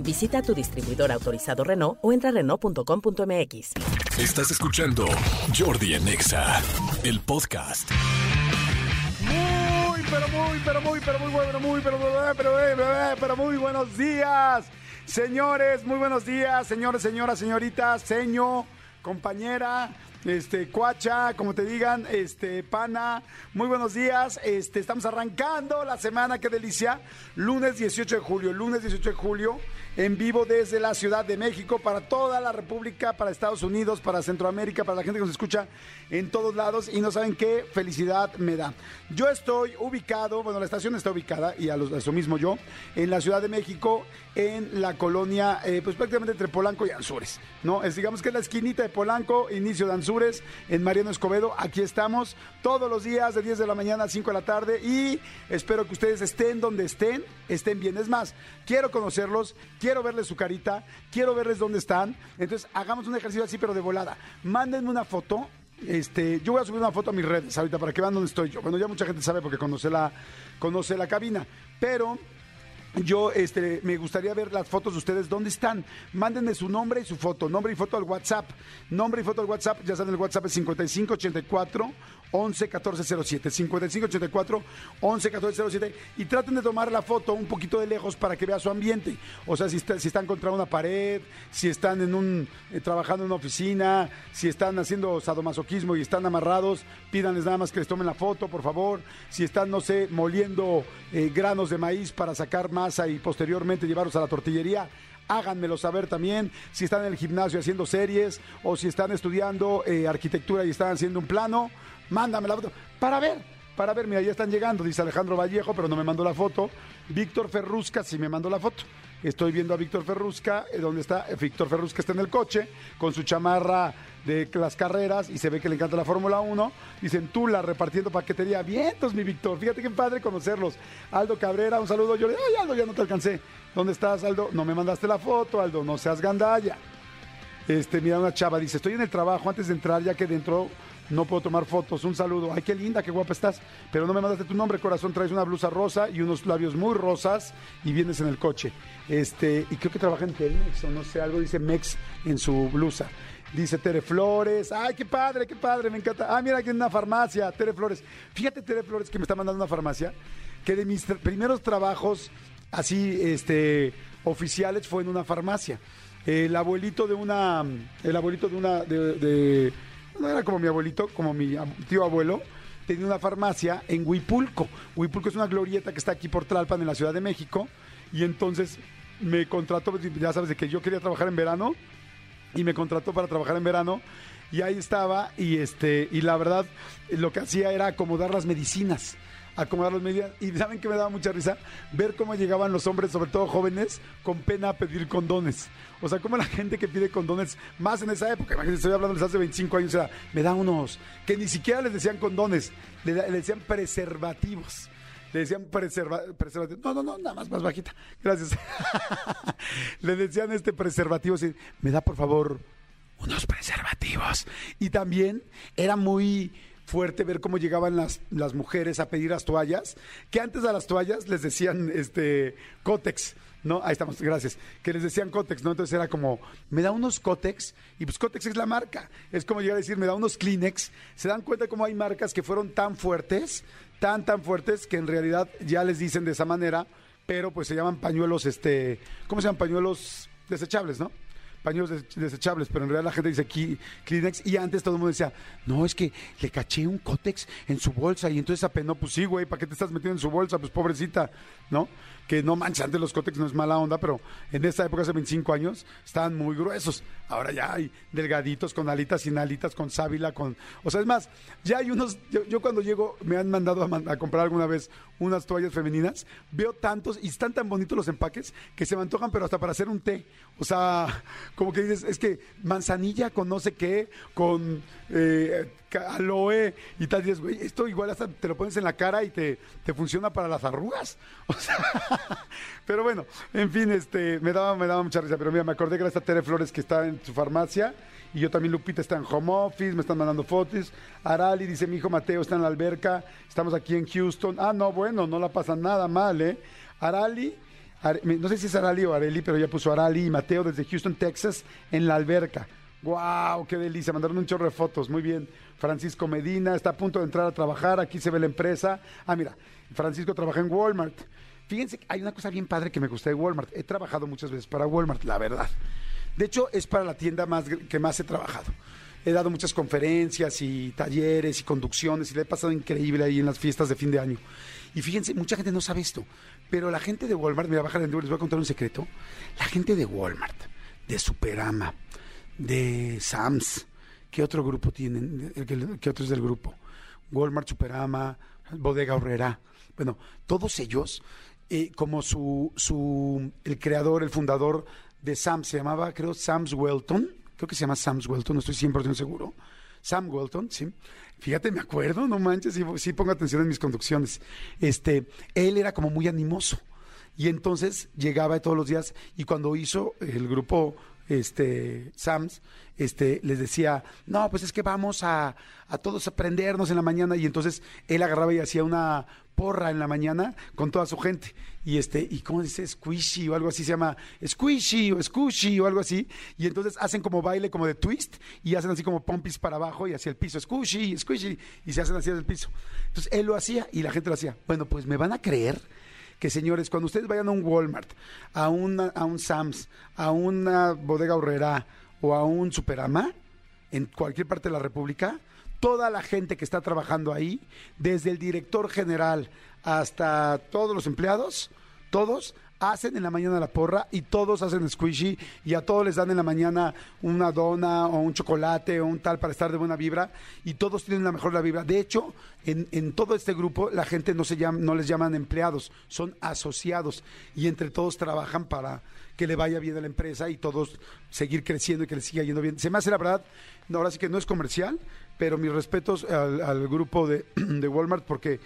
Visita tu distribuidor autorizado Renault o entra a Renault.com.mx. Estás escuchando Jordi en Exa, el podcast. Muy, pero muy, pero muy, pero muy bueno, muy, pero muy, pero, pero, pero muy buenos días. Señores, muy buenos días, señores, señoras, señoritas, seño, compañera, este, cuacha, como te digan, este, pana, muy buenos días, este, estamos arrancando la semana, qué delicia, lunes 18 de julio, lunes 18 de julio, en vivo desde la Ciudad de México para toda la República, para Estados Unidos, para Centroamérica, para la gente que nos escucha en todos lados y no saben qué felicidad me da. Yo estoy ubicado, bueno, la estación está ubicada y a, los- a eso mismo yo, en la Ciudad de México, en la colonia, eh, pues prácticamente entre Polanco y Anzures, ¿no? Digamos que es la esquinita de Polanco, inicio de Anzures, en Mariano Escobedo, aquí estamos todos los días de 10 de la mañana a 5 de la tarde y espero que ustedes estén donde estén, estén bien. Es más, quiero conocerlos, quiero verles su carita, quiero verles dónde están. Entonces, hagamos un ejercicio así, pero de volada. Mándenme una foto. Este, yo voy a subir una foto a mis redes ahorita para que vean dónde estoy yo. Bueno, ya mucha gente sabe porque conoce la, conoce la cabina. Pero yo este, me gustaría ver las fotos de ustedes. ¿Dónde están? Mándenme su nombre y su foto. Nombre y foto al WhatsApp. Nombre y foto al WhatsApp. Ya saben, el WhatsApp es 5584 11 14 07. 5584 11 14 07. Y traten de tomar la foto un poquito de lejos para que vea su ambiente. O sea, si, si están contra una pared, si están en un, eh, trabajando en una oficina, si están haciendo sadomasoquismo y están amarrados, pídanles nada más que les tomen la foto, por favor. Si están, no sé, moliendo eh, granos de maíz para sacar masa y posteriormente llevarlos a la tortillería. Háganmelo saber también si están en el gimnasio haciendo series o si están estudiando eh, arquitectura y están haciendo un plano. Mándame la foto para ver, para ver. Mira, ya están llegando, dice Alejandro Vallejo, pero no me mandó la foto. Víctor Ferrusca sí me mandó la foto. Estoy viendo a Víctor Ferrusca, eh, donde está. Eh, Víctor Ferrusca está en el coche con su chamarra de las carreras y se ve que le encanta la Fórmula 1. Dicen Tula repartiendo paquetería. Vientos, mi Víctor. Fíjate qué padre conocerlos. Aldo Cabrera, un saludo. Yo le ay, Aldo, ya no te alcancé. ¿Dónde estás, Aldo? No me mandaste la foto, Aldo. No seas gandalla. Este, mira, una chava dice, estoy en el trabajo antes de entrar, ya que dentro no puedo tomar fotos. Un saludo. Ay, qué linda, qué guapa estás. Pero no me mandaste tu nombre, corazón. Traes una blusa rosa y unos labios muy rosas y vienes en el coche. Este, y creo que trabaja en Telmex o no sé, algo dice Mex en su blusa. Dice Tere Flores. Ay, qué padre, qué padre, me encanta. Ah, mira, aquí en una farmacia, Tere Flores. Fíjate, Tere Flores, que me está mandando una farmacia, que de mis primeros trabajos así, este, oficiales fue en una farmacia. El abuelito de una, el abuelito de una, no era como mi abuelito, como mi tío abuelo, tenía una farmacia en Huipulco. Huipulco es una glorieta que está aquí por Tlalpan, en la Ciudad de México. Y entonces me contrató, ya sabes, de que yo quería trabajar en verano y me contrató para trabajar en verano y ahí estaba y este y la verdad lo que hacía era acomodar las medicinas acomodar las medidas y saben que me daba mucha risa ver cómo llegaban los hombres sobre todo jóvenes con pena a pedir condones o sea cómo la gente que pide condones más en esa época imagínense estoy hablando hace 25 años o sea me da unos que ni siquiera les decían condones le, decían preservativos le decían preserva, preservativo. No, no, no, nada más, más bajita. Gracias. le decían este preservativo. Me da, por favor, unos preservativos. Y también era muy fuerte ver cómo llegaban las, las mujeres a pedir las toallas, que antes a las toallas les decían este Cotex, ¿no? Ahí estamos, gracias. Que les decían Cotex, ¿no? Entonces era como, me da unos Cotex, y pues Cotex es la marca. Es como llegar a decir, me da unos Kleenex. Se dan cuenta cómo hay marcas que fueron tan fuertes, tan, tan fuertes, que en realidad ya les dicen de esa manera, pero pues se llaman pañuelos, este, ¿cómo se llaman? Pañuelos desechables, ¿no? Pañuelos des- desechables, pero en realidad la gente dice aquí Kleenex y antes todo el mundo decía, no, es que le caché un cótex en su bolsa y entonces apenó, pues sí, güey, ¿para qué te estás metiendo en su bolsa? Pues pobrecita, ¿no? Que no manches, antes los cótex no es mala onda, pero en esta época, hace 25 años, estaban muy gruesos. Ahora ya hay delgaditos, con alitas, sin alitas, con sábila, con... O sea, es más, ya hay unos... Yo, cuando llego, me han mandado a, comprar alguna vez unas toallas femeninas, veo tantos y están tan bonitos los empaques que se me antojan, pero hasta para hacer un té. O sea, como que dices, es que manzanilla con no sé qué, con eh, aloe y tal. Y dices, güey, esto igual hasta te lo pones en la cara y te, te funciona para las arrugas. O sea, pero bueno, en fin, este, me daba, me daba mucha risa. Pero mira, me acordé era esta Tere Flores que está en su farmacia. Y yo también, Lupita, está en home office, me están mandando fotos. Arali dice, mi hijo Mateo está en la alberca, estamos aquí en Houston. Ah, no, bueno, no la pasa nada mal, ¿eh? Arali, no sé si es Arali o Areli, pero ya puso Arali y Mateo desde Houston, Texas, en la alberca. ¡Wow! ¡Qué delicia! Mandaron un chorro de fotos. Muy bien. Francisco Medina está a punto de entrar a trabajar. Aquí se ve la empresa. Ah, mira, Francisco trabaja en Walmart. Fíjense, hay una cosa bien padre que me gusta de Walmart. He trabajado muchas veces para Walmart, la verdad. De hecho, es para la tienda más que más he trabajado. He dado muchas conferencias y talleres y conducciones y le he pasado increíble ahí en las fiestas de fin de año. Y fíjense, mucha gente no sabe esto, pero la gente de Walmart, me voy a bajar de les voy a contar un secreto. La gente de Walmart, de Superama, de Sams, ¿qué otro grupo tienen? ¿Qué otro es del grupo? Walmart, Superama, Bodega Horrera. Bueno, todos ellos, eh, como su, su, el creador, el fundador de Sams, se llamaba, creo, Sams Welton, creo que se llama Sams Welton, no estoy 100% seguro. Sam Welton, sí. Fíjate, me acuerdo, no manches, sí, sí pongo atención en mis conducciones. Este, él era como muy animoso. Y entonces llegaba todos los días y cuando hizo el grupo este, Sams, este, les decía, no, pues es que vamos a, a todos aprendernos en la mañana. Y entonces él agarraba y hacía una porra en la mañana con toda su gente. Y este, y cómo dice squishy o algo así se llama squishy o squishy o algo así. Y entonces hacen como baile como de twist y hacen así como pompis para abajo y hacia el piso, squishy, squishy, y se hacen hacia el piso. Entonces él lo hacía y la gente lo hacía. Bueno, pues me van a creer que señores, cuando ustedes vayan a un Walmart, a, una, a un Sams, a una bodega horrera o a un Superama, en cualquier parte de la República, toda la gente que está trabajando ahí, desde el director general hasta todos los empleados, todos hacen en la mañana la porra y todos hacen squishy y a todos les dan en la mañana una dona o un chocolate o un tal para estar de buena vibra y todos tienen la mejor la vibra. De hecho, en, en todo este grupo la gente no, se llama, no les llaman empleados, son asociados y entre todos trabajan para que le vaya bien a la empresa y todos seguir creciendo y que les siga yendo bien. Se me hace la verdad, ahora sí que no es comercial, pero mis respetos al, grupo de, de Walmart porque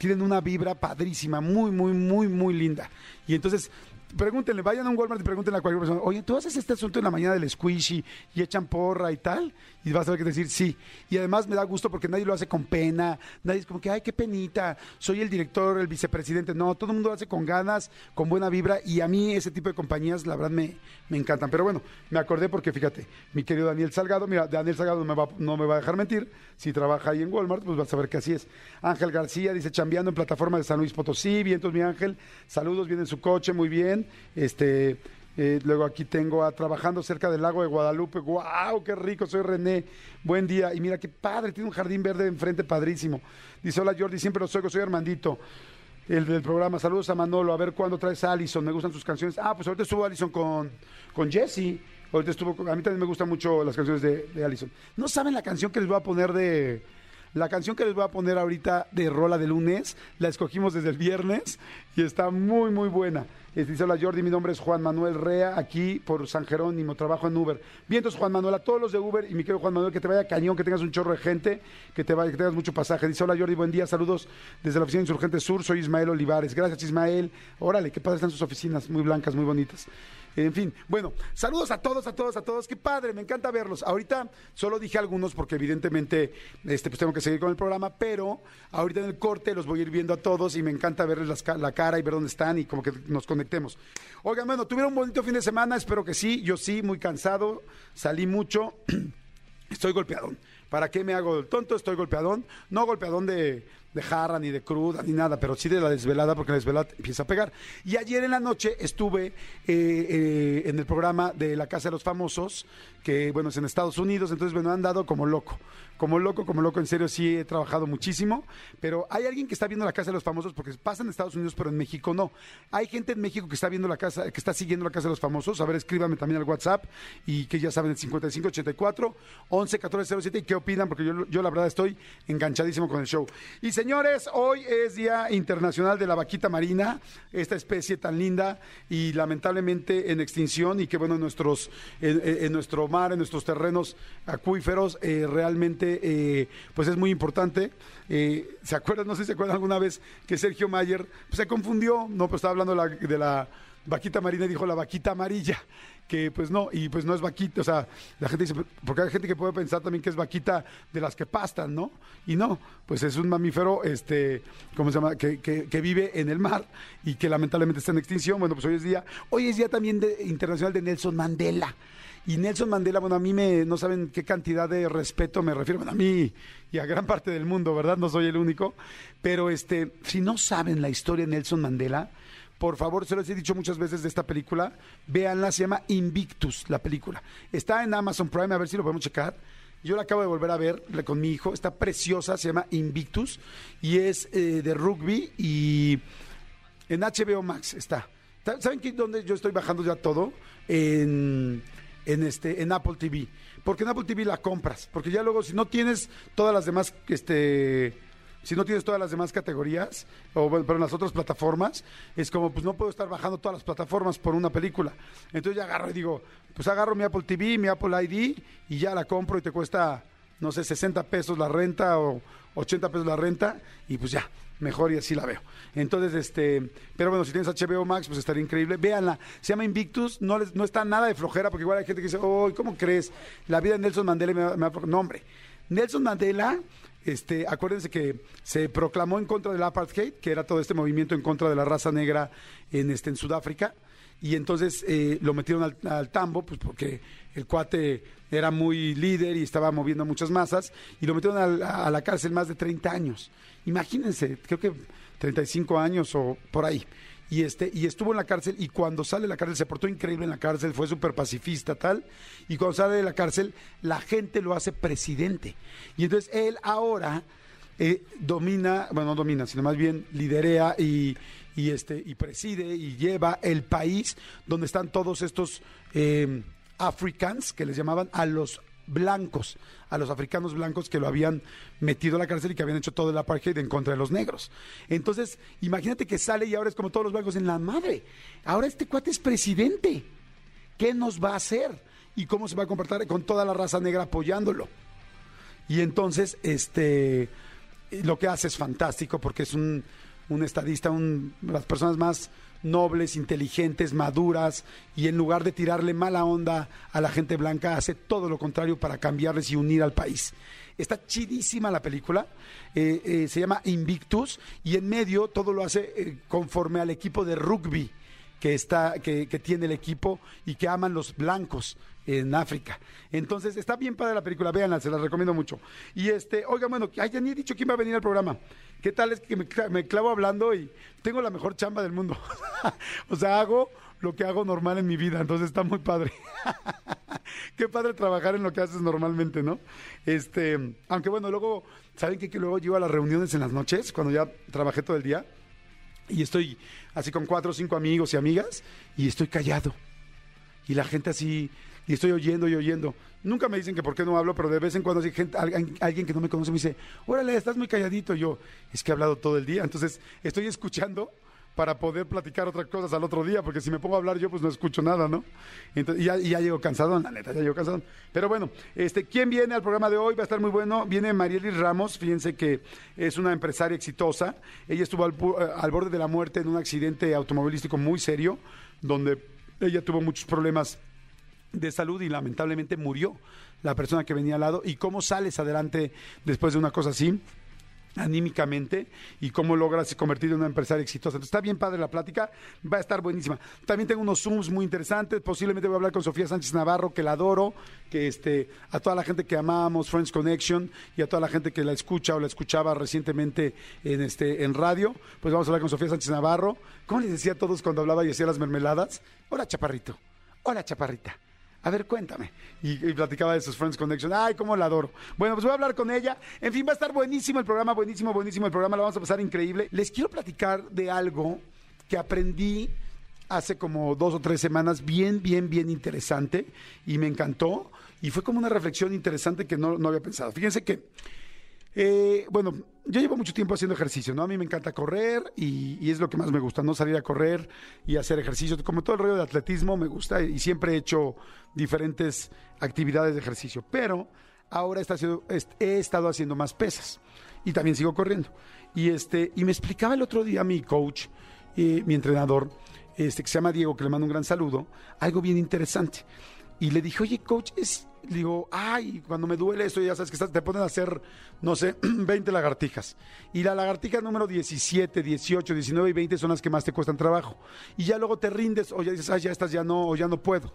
tienen una vibra padrísima, muy, muy, muy, muy linda. Y entonces pregúntenle, vayan a un Walmart y pregúntenle a cualquier persona, oye, ¿tú haces este asunto en la mañana del squishy y echan porra y tal? Y vas a ver que decir sí. Y además me da gusto porque nadie lo hace con pena, nadie es como que, ay, qué penita, soy el director, el vicepresidente. No, todo el mundo lo hace con ganas, con buena vibra y a mí ese tipo de compañías, la verdad, me, me encantan. Pero bueno, me acordé porque fíjate, mi querido Daniel Salgado, mira, Daniel Salgado no me va, no me va a dejar mentir, si trabaja ahí en Walmart, pues vas a ver que así es. Ángel García dice, chambeando en plataforma de San Luis Potosí, vientos mi Ángel, saludos, viene en su coche, muy bien. Este, eh, luego aquí tengo a trabajando cerca del lago de Guadalupe. ¡Guau! ¡Qué rico! Soy René. Buen día. Y mira qué padre, tiene un jardín verde enfrente, padrísimo. Dice: Hola Jordi, siempre los oigo, soy Armandito. El del programa. Saludos a Manolo. A ver cuándo traes a Allison. Me gustan sus canciones. Ah, pues ahorita estuvo Allison con, con Jesse. Ahorita estuvo. A mí también me gustan mucho las canciones de, de Allison. ¿No saben la canción que les voy a poner de la canción que les voy a poner ahorita de Rola de lunes, la escogimos desde el viernes y está muy, muy buena. Este, dice, hola Jordi, mi nombre es Juan Manuel Rea, aquí por San Jerónimo, trabajo en Uber. Vientos Juan Manuel, a todos los de Uber y mi querido Juan Manuel, que te vaya cañón, que tengas un chorro de gente, que te vaya, que tengas mucho pasaje. Dice, hola Jordi, buen día, saludos desde la oficina Insurgente Sur, soy Ismael Olivares. Gracias Ismael. Órale, qué padre están sus oficinas, muy blancas, muy bonitas. En fin, bueno, saludos a todos, a todos, a todos. Qué padre, me encanta verlos. Ahorita solo dije algunos porque evidentemente este, pues tengo que seguir con el programa, pero ahorita en el corte los voy a ir viendo a todos y me encanta verles la cara y ver dónde están y como que nos conectemos. Oigan, bueno, tuvieron un bonito fin de semana, espero que sí. Yo sí, muy cansado, salí mucho, estoy golpeadón. ¿Para qué me hago el tonto? Estoy golpeadón. No golpeadón de de jarra, ni de cruda, ni nada, pero sí de la desvelada, porque la desvelada empieza a pegar. Y ayer en la noche estuve eh, eh, en el programa de La Casa de los Famosos, que bueno, es en Estados Unidos, entonces bueno, han dado como loco, como loco, como loco, en serio sí he trabajado muchísimo, pero hay alguien que está viendo la Casa de los Famosos porque pasa en Estados Unidos, pero en México no. Hay gente en México que está viendo la casa, que está siguiendo la Casa de los Famosos. A ver, escríbame también al WhatsApp y que ya saben el 5584 11 14 07 y qué opinan porque yo, yo la verdad estoy enganchadísimo con el show. Y señores, hoy es Día Internacional de la Vaquita Marina, esta especie tan linda y lamentablemente en extinción y que bueno, en nuestros en nuestro mar, en nuestros terrenos acuíferos eh, realmente eh, pues es muy importante. Eh, ¿Se acuerdan? No sé si se acuerdan alguna vez que Sergio Mayer pues, se confundió, no, pues estaba hablando de la, de la vaquita marina y dijo la vaquita amarilla, que pues no, y pues no es vaquita, o sea, la gente dice, porque hay gente que puede pensar también que es vaquita de las que pastan, ¿no? Y no, pues es un mamífero, este, ¿cómo se llama? Que, que, vive en el mar y que lamentablemente está en extinción. Bueno, pues hoy es día, hoy es día también de, internacional de Nelson Mandela. Y Nelson Mandela, bueno, a mí me, no saben qué cantidad de respeto me refiero, bueno, a mí y a gran parte del mundo, ¿verdad? No soy el único. Pero este, si no saben la historia de Nelson Mandela, por favor, se los he dicho muchas veces de esta película, véanla, se llama Invictus, la película. Está en Amazon Prime, a ver si lo podemos checar. Yo la acabo de volver a ver con mi hijo, está preciosa, se llama Invictus y es eh, de rugby y en HBO Max está. ¿Saben dónde yo estoy bajando ya todo? En, en, este, en Apple TV. Porque en Apple TV la compras. Porque ya luego, si no tienes todas las demás este, si no tienes todas las demás categorías, o bueno, pero en las otras plataformas, es como, pues no puedo estar bajando todas las plataformas por una película. Entonces ya agarro y digo, pues agarro mi Apple TV, mi Apple ID, y ya la compro y te cuesta, no sé, 60 pesos la renta o 80 pesos la renta, y pues ya, mejor y así la veo. Entonces, este, pero bueno, si tienes HBO Max, pues estaría increíble. Véanla, se llama Invictus, no, les, no está nada de flojera, porque igual hay gente que dice, oh, ¿cómo crees? La vida de Nelson Mandela me, me No, hombre, Nelson Mandela este, acuérdense que se proclamó en contra del apartheid, que era todo este movimiento en contra de la raza negra en, este, en Sudáfrica, y entonces eh, lo metieron al, tambo, pues porque el cuate era muy líder y estaba moviendo muchas masas, y lo metieron a la cárcel más de 30 años. Imagínense, creo que 35 años o por ahí y este y estuvo en la cárcel y cuando sale de la cárcel se portó increíble en la cárcel, fue súper pacifista tal, y cuando sale de la cárcel la gente lo hace presidente. Y entonces él ahora eh, domina, bueno, no domina, sino más bien liderea y, y, este, y preside y lleva el país donde están todos estos eh, africans, que les llamaban a los blancos, a los africanos blancos que lo habían metido a la cárcel y que habían hecho todo el apartheid en contra de los negros. Entonces, imagínate que sale y ahora es como todos los blancos en la madre. Ahora este cuate es presidente. ¿Qué nos va a hacer? ¿Y cómo se va a comportar con toda la raza negra apoyándolo? Y entonces, este, lo que hace es fantástico porque es un, un estadista, un, las personas más nobles, inteligentes, maduras, y en lugar de tirarle mala onda a la gente blanca, hace todo lo contrario para cambiarles y unir al país. Está chidísima la película, eh, eh, se llama Invictus, y en medio todo lo hace eh, conforme al equipo de rugby que, está, que, tiene el equipo y que aman los blancos en África. Entonces, está bien para la película, véanla, se la recomiendo mucho. Y este, oiga, bueno, ay, ya ni he dicho quién va a venir al programa. ¿Qué tal es que me, clavo hablando y tengo la mejor chamba del mundo? o sea, hago lo que hago normal en mi vida, entonces está muy padre. Qué padre trabajar en lo que haces normalmente, ¿no? Este, aunque bueno, luego, ¿saben qué? Que luego llego a las reuniones en las noches, cuando ya trabajé todo el día, y estoy así con cuatro o cinco amigos y amigas, y estoy callado. Y la gente así, y estoy oyendo y oyendo. Nunca me dicen que por qué no hablo, pero de vez en cuando hay gente, alguien, que no me conoce me dice, órale, estás muy calladito. yo, es que he hablado todo el día. Entonces, estoy escuchando para poder platicar otras cosas al otro día, porque si me pongo a hablar yo, pues no escucho nada, ¿no? Entonces, y ya, ya llego cansado, la neta, ya llego cansado. Pero bueno, este, ¿quién viene al programa de hoy? Va a estar muy bueno. Viene Marielis Ramos, fíjense que es una empresaria exitosa. Ella estuvo al, al borde de la muerte en un accidente automovilístico muy serio, donde ella tuvo muchos problemas de salud y lamentablemente murió la persona que venía al lado. ¿Y cómo sales adelante después de una cosa así? anímicamente y cómo logras convertirte en una empresaria exitosa. Está bien padre la plática, va a estar buenísima. También tengo unos Zooms muy interesantes, posiblemente voy a hablar con Sofía Sánchez Navarro, que la adoro, que este, a toda la gente que amamos, Friends Connection, y a toda la gente que la escucha o la escuchaba recientemente en, este, en radio, pues vamos a hablar con Sofía Sánchez Navarro. ¿Cómo les decía a todos cuando hablaba y hacía las mermeladas? Hola, chaparrito. Hola, chaparrita. A ver, cuéntame. Y, y platicaba de sus Friends Connection. Ay, cómo la adoro. Bueno, pues voy a hablar con ella. En fin, va a estar buenísimo el programa, buenísimo, buenísimo el programa. Lo vamos a pasar increíble. Les quiero platicar de algo que aprendí hace como dos o tres semanas, bien, bien, bien interesante. Y me encantó. Y fue como una reflexión interesante que no, no había pensado. Fíjense que eh, bueno, yo llevo mucho tiempo haciendo ejercicio, ¿no? A mí me encanta correr y, es lo que más me gusta, ¿no? Salir a correr y hacer ejercicio. Como todo el rollo de atletismo me gusta y siempre he hecho diferentes actividades de ejercicio. Pero ahora he estado haciendo más pesas y también sigo corriendo. Y, este, y me explicaba el otro día mi coach, mi entrenador, este, que se llama Diego, que le mando un gran saludo, algo bien interesante. Y le dije, oye, coach, es, digo, ay, cuando me duele esto, ya sabes que te ponen a hacer, no sé, 20 lagartijas. Y la lagartija número 17, 18, 19 y 20 son las que más te cuestan trabajo. Y ya luego te rindes, o ya dices, ay, ya estás, ya no, o ya no puedo.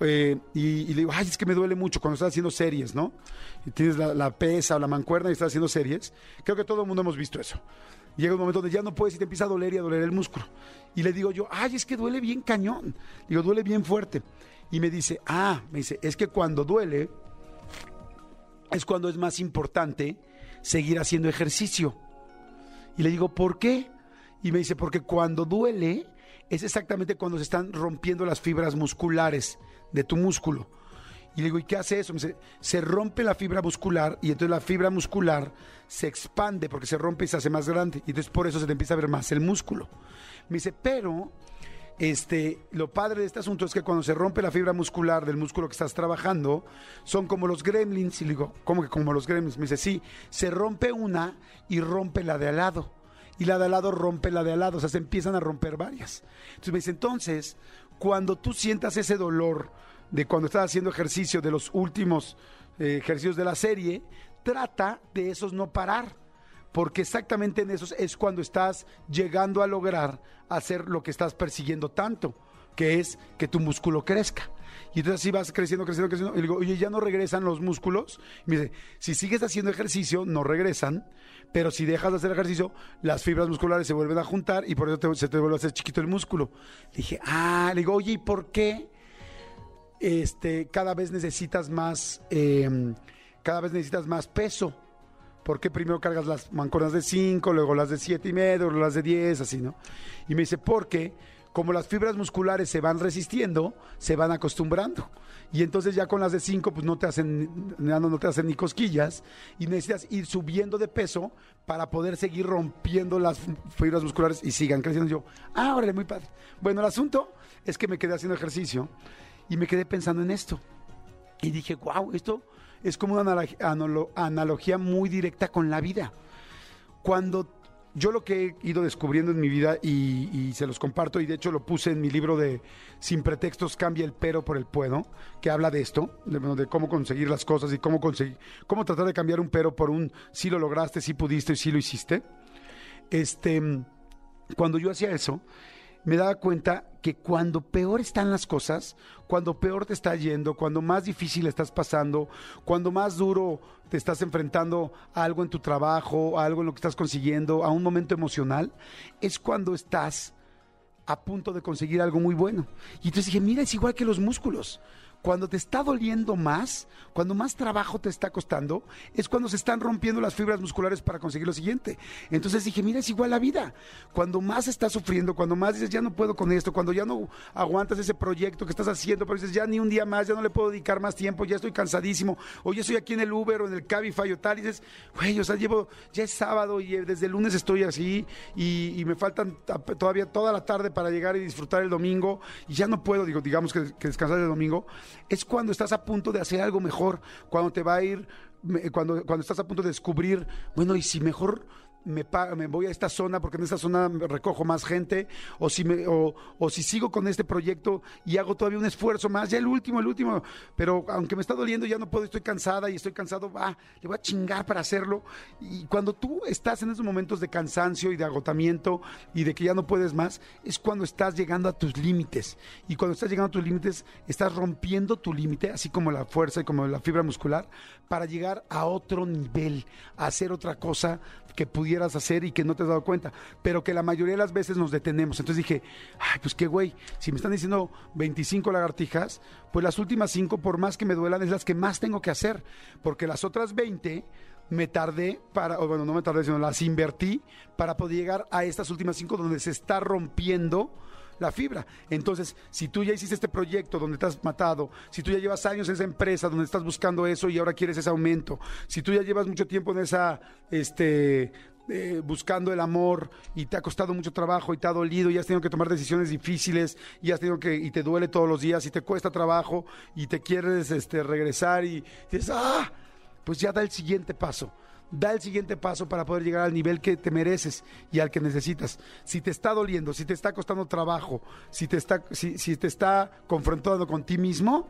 Eh, y, y, le digo, ay, es que me duele mucho cuando estás haciendo series, ¿no? Y tienes la, la pesa o la mancuerna y estás haciendo series. Creo que todo el mundo hemos visto eso. Llega un momento donde ya no puedes y te empieza a doler y a doler el músculo. Y le digo yo, ay, es que duele bien cañón. Digo, duele bien fuerte. Y me dice, ah, me dice, es que cuando duele, es cuando es más importante seguir haciendo ejercicio. Y le digo, ¿por qué? Y me dice, porque cuando duele, es exactamente cuando se están rompiendo las fibras musculares de tu músculo. Y le digo, ¿y qué hace eso? Me dice, se rompe la fibra muscular y entonces la fibra muscular se expande porque se rompe y se hace más grande. Y entonces por eso se te empieza a ver más el músculo. Me dice, pero este, lo padre de este asunto es que cuando se rompe la fibra muscular del músculo que estás trabajando, son como los gremlins. Y le digo, ¿cómo que como los gremlins? Me dice, sí, se rompe una y rompe la de al lado. Y la de al lado rompe la de al lado. O sea, se empiezan a romper varias. Entonces me dice, entonces, cuando tú sientas ese dolor de cuando estás haciendo ejercicio, de los últimos eh, ejercicios de la serie, trata de esos no parar porque exactamente en esos es cuando estás llegando a lograr hacer lo que estás persiguiendo tanto, que es que tu músculo crezca. Y entonces así vas creciendo, creciendo, creciendo. Y digo, oye, ya no regresan los músculos. Y me dice, si sigues haciendo ejercicio, no regresan. Pero si dejas de hacer ejercicio, las fibras musculares se vuelven a juntar y por eso se te vuelve a hacer chiquito el músculo. Dije, ah, le digo, oye, ¿y por qué este, cada vez necesitas más, eh, cada vez necesitas más peso? ¿Por qué primero cargas las manconas de 5, luego las de 7 y medio, luego las de 10, así, ¿no? Y me dice, porque como las fibras musculares se van resistiendo, se van acostumbrando. Y entonces ya con las de 5, pues no te hacen, no, no te hacen ni cosquillas y necesitas ir subiendo de peso para poder seguir rompiendo las fibras musculares y sigan creciendo. yo, ah, órale, muy padre. Bueno, el asunto es que me quedé haciendo ejercicio y me quedé pensando en esto. Y dije, wow, esto es como una analogía muy directa con la vida. Cuando yo lo que he ido descubriendo en mi vida y, se los comparto y de hecho lo puse en mi libro de Sin pretextos cambia el pero por el puedo, que habla de esto, de, cómo conseguir las cosas y cómo conseguir, cómo tratar de cambiar un pero por un sí lo lograste, sí pudiste y sí lo hiciste. Este, cuando yo hacía eso, me daba cuenta que cuando peor están las cosas, cuando peor te está yendo, cuando más difícil estás pasando, cuando más duro te estás enfrentando a algo en tu trabajo, a algo en lo que estás consiguiendo, a un momento emocional, es cuando estás a punto de conseguir algo muy bueno. Y entonces dije, mira, es igual que los músculos cuando te está doliendo más, cuando más trabajo te está costando, es cuando se están rompiendo las fibras musculares para conseguir lo siguiente. Entonces dije, mira, es igual la vida. Cuando más estás sufriendo, cuando más dices, ya no puedo con esto, cuando ya no aguantas ese proyecto que estás haciendo, pero dices, ya ni un día más, ya no le puedo dedicar más tiempo, ya estoy cansadísimo, o ya estoy aquí en el Uber o en el Cabify o tal, y dices, güey, o sea, llevo, ya es sábado y desde el lunes estoy así y, y me faltan todavía toda la tarde para llegar y disfrutar el domingo y ya no puedo, digo, digamos que, que descansar el domingo es cuando estás a punto de hacer algo mejor, cuando te va a ir, cuando, cuando estás a punto de descubrir, bueno, y si mejor me, me, voy a esta zona porque en esta zona recojo más gente, o si, me, o, o, si sigo con este proyecto y hago todavía un esfuerzo más, ya el último, el último, pero aunque me está doliendo, ya no puedo, estoy cansada y estoy cansado, va, le voy a chingar para hacerlo. Y cuando tú estás en esos momentos de cansancio y de agotamiento y de que ya no puedes más, es cuando estás llegando a tus límites. Y cuando estás llegando a tus límites, estás rompiendo tu límite, así como la fuerza y como la fibra muscular, para llegar a otro nivel, a hacer otra cosa que pudiera hacer y que no te has dado cuenta, pero que la mayoría de las veces nos detenemos. Entonces dije, ay, pues qué güey, si me están diciendo 25 lagartijas, pues las últimas 5, por más que me duelan, es las que más tengo que hacer, porque las otras 20 me tardé para, o bueno, no me tardé, sino las invertí para poder llegar a estas últimas 5 donde se está rompiendo la fibra. Entonces, si tú ya hiciste este proyecto donde te has matado, si tú ya llevas años en esa empresa donde estás buscando eso y ahora quieres ese aumento, si tú ya llevas mucho tiempo en esa, este, eh, buscando el amor y te ha costado mucho trabajo y te ha dolido y has tenido que tomar decisiones difíciles y has tenido que y te duele todos los días y te cuesta trabajo y te quieres este regresar y dices ah pues ya da el siguiente paso da el siguiente paso para poder llegar al nivel que te mereces y al que necesitas. Si te está doliendo, si te está costando trabajo, si te está, si, si te está confrontando con ti mismo,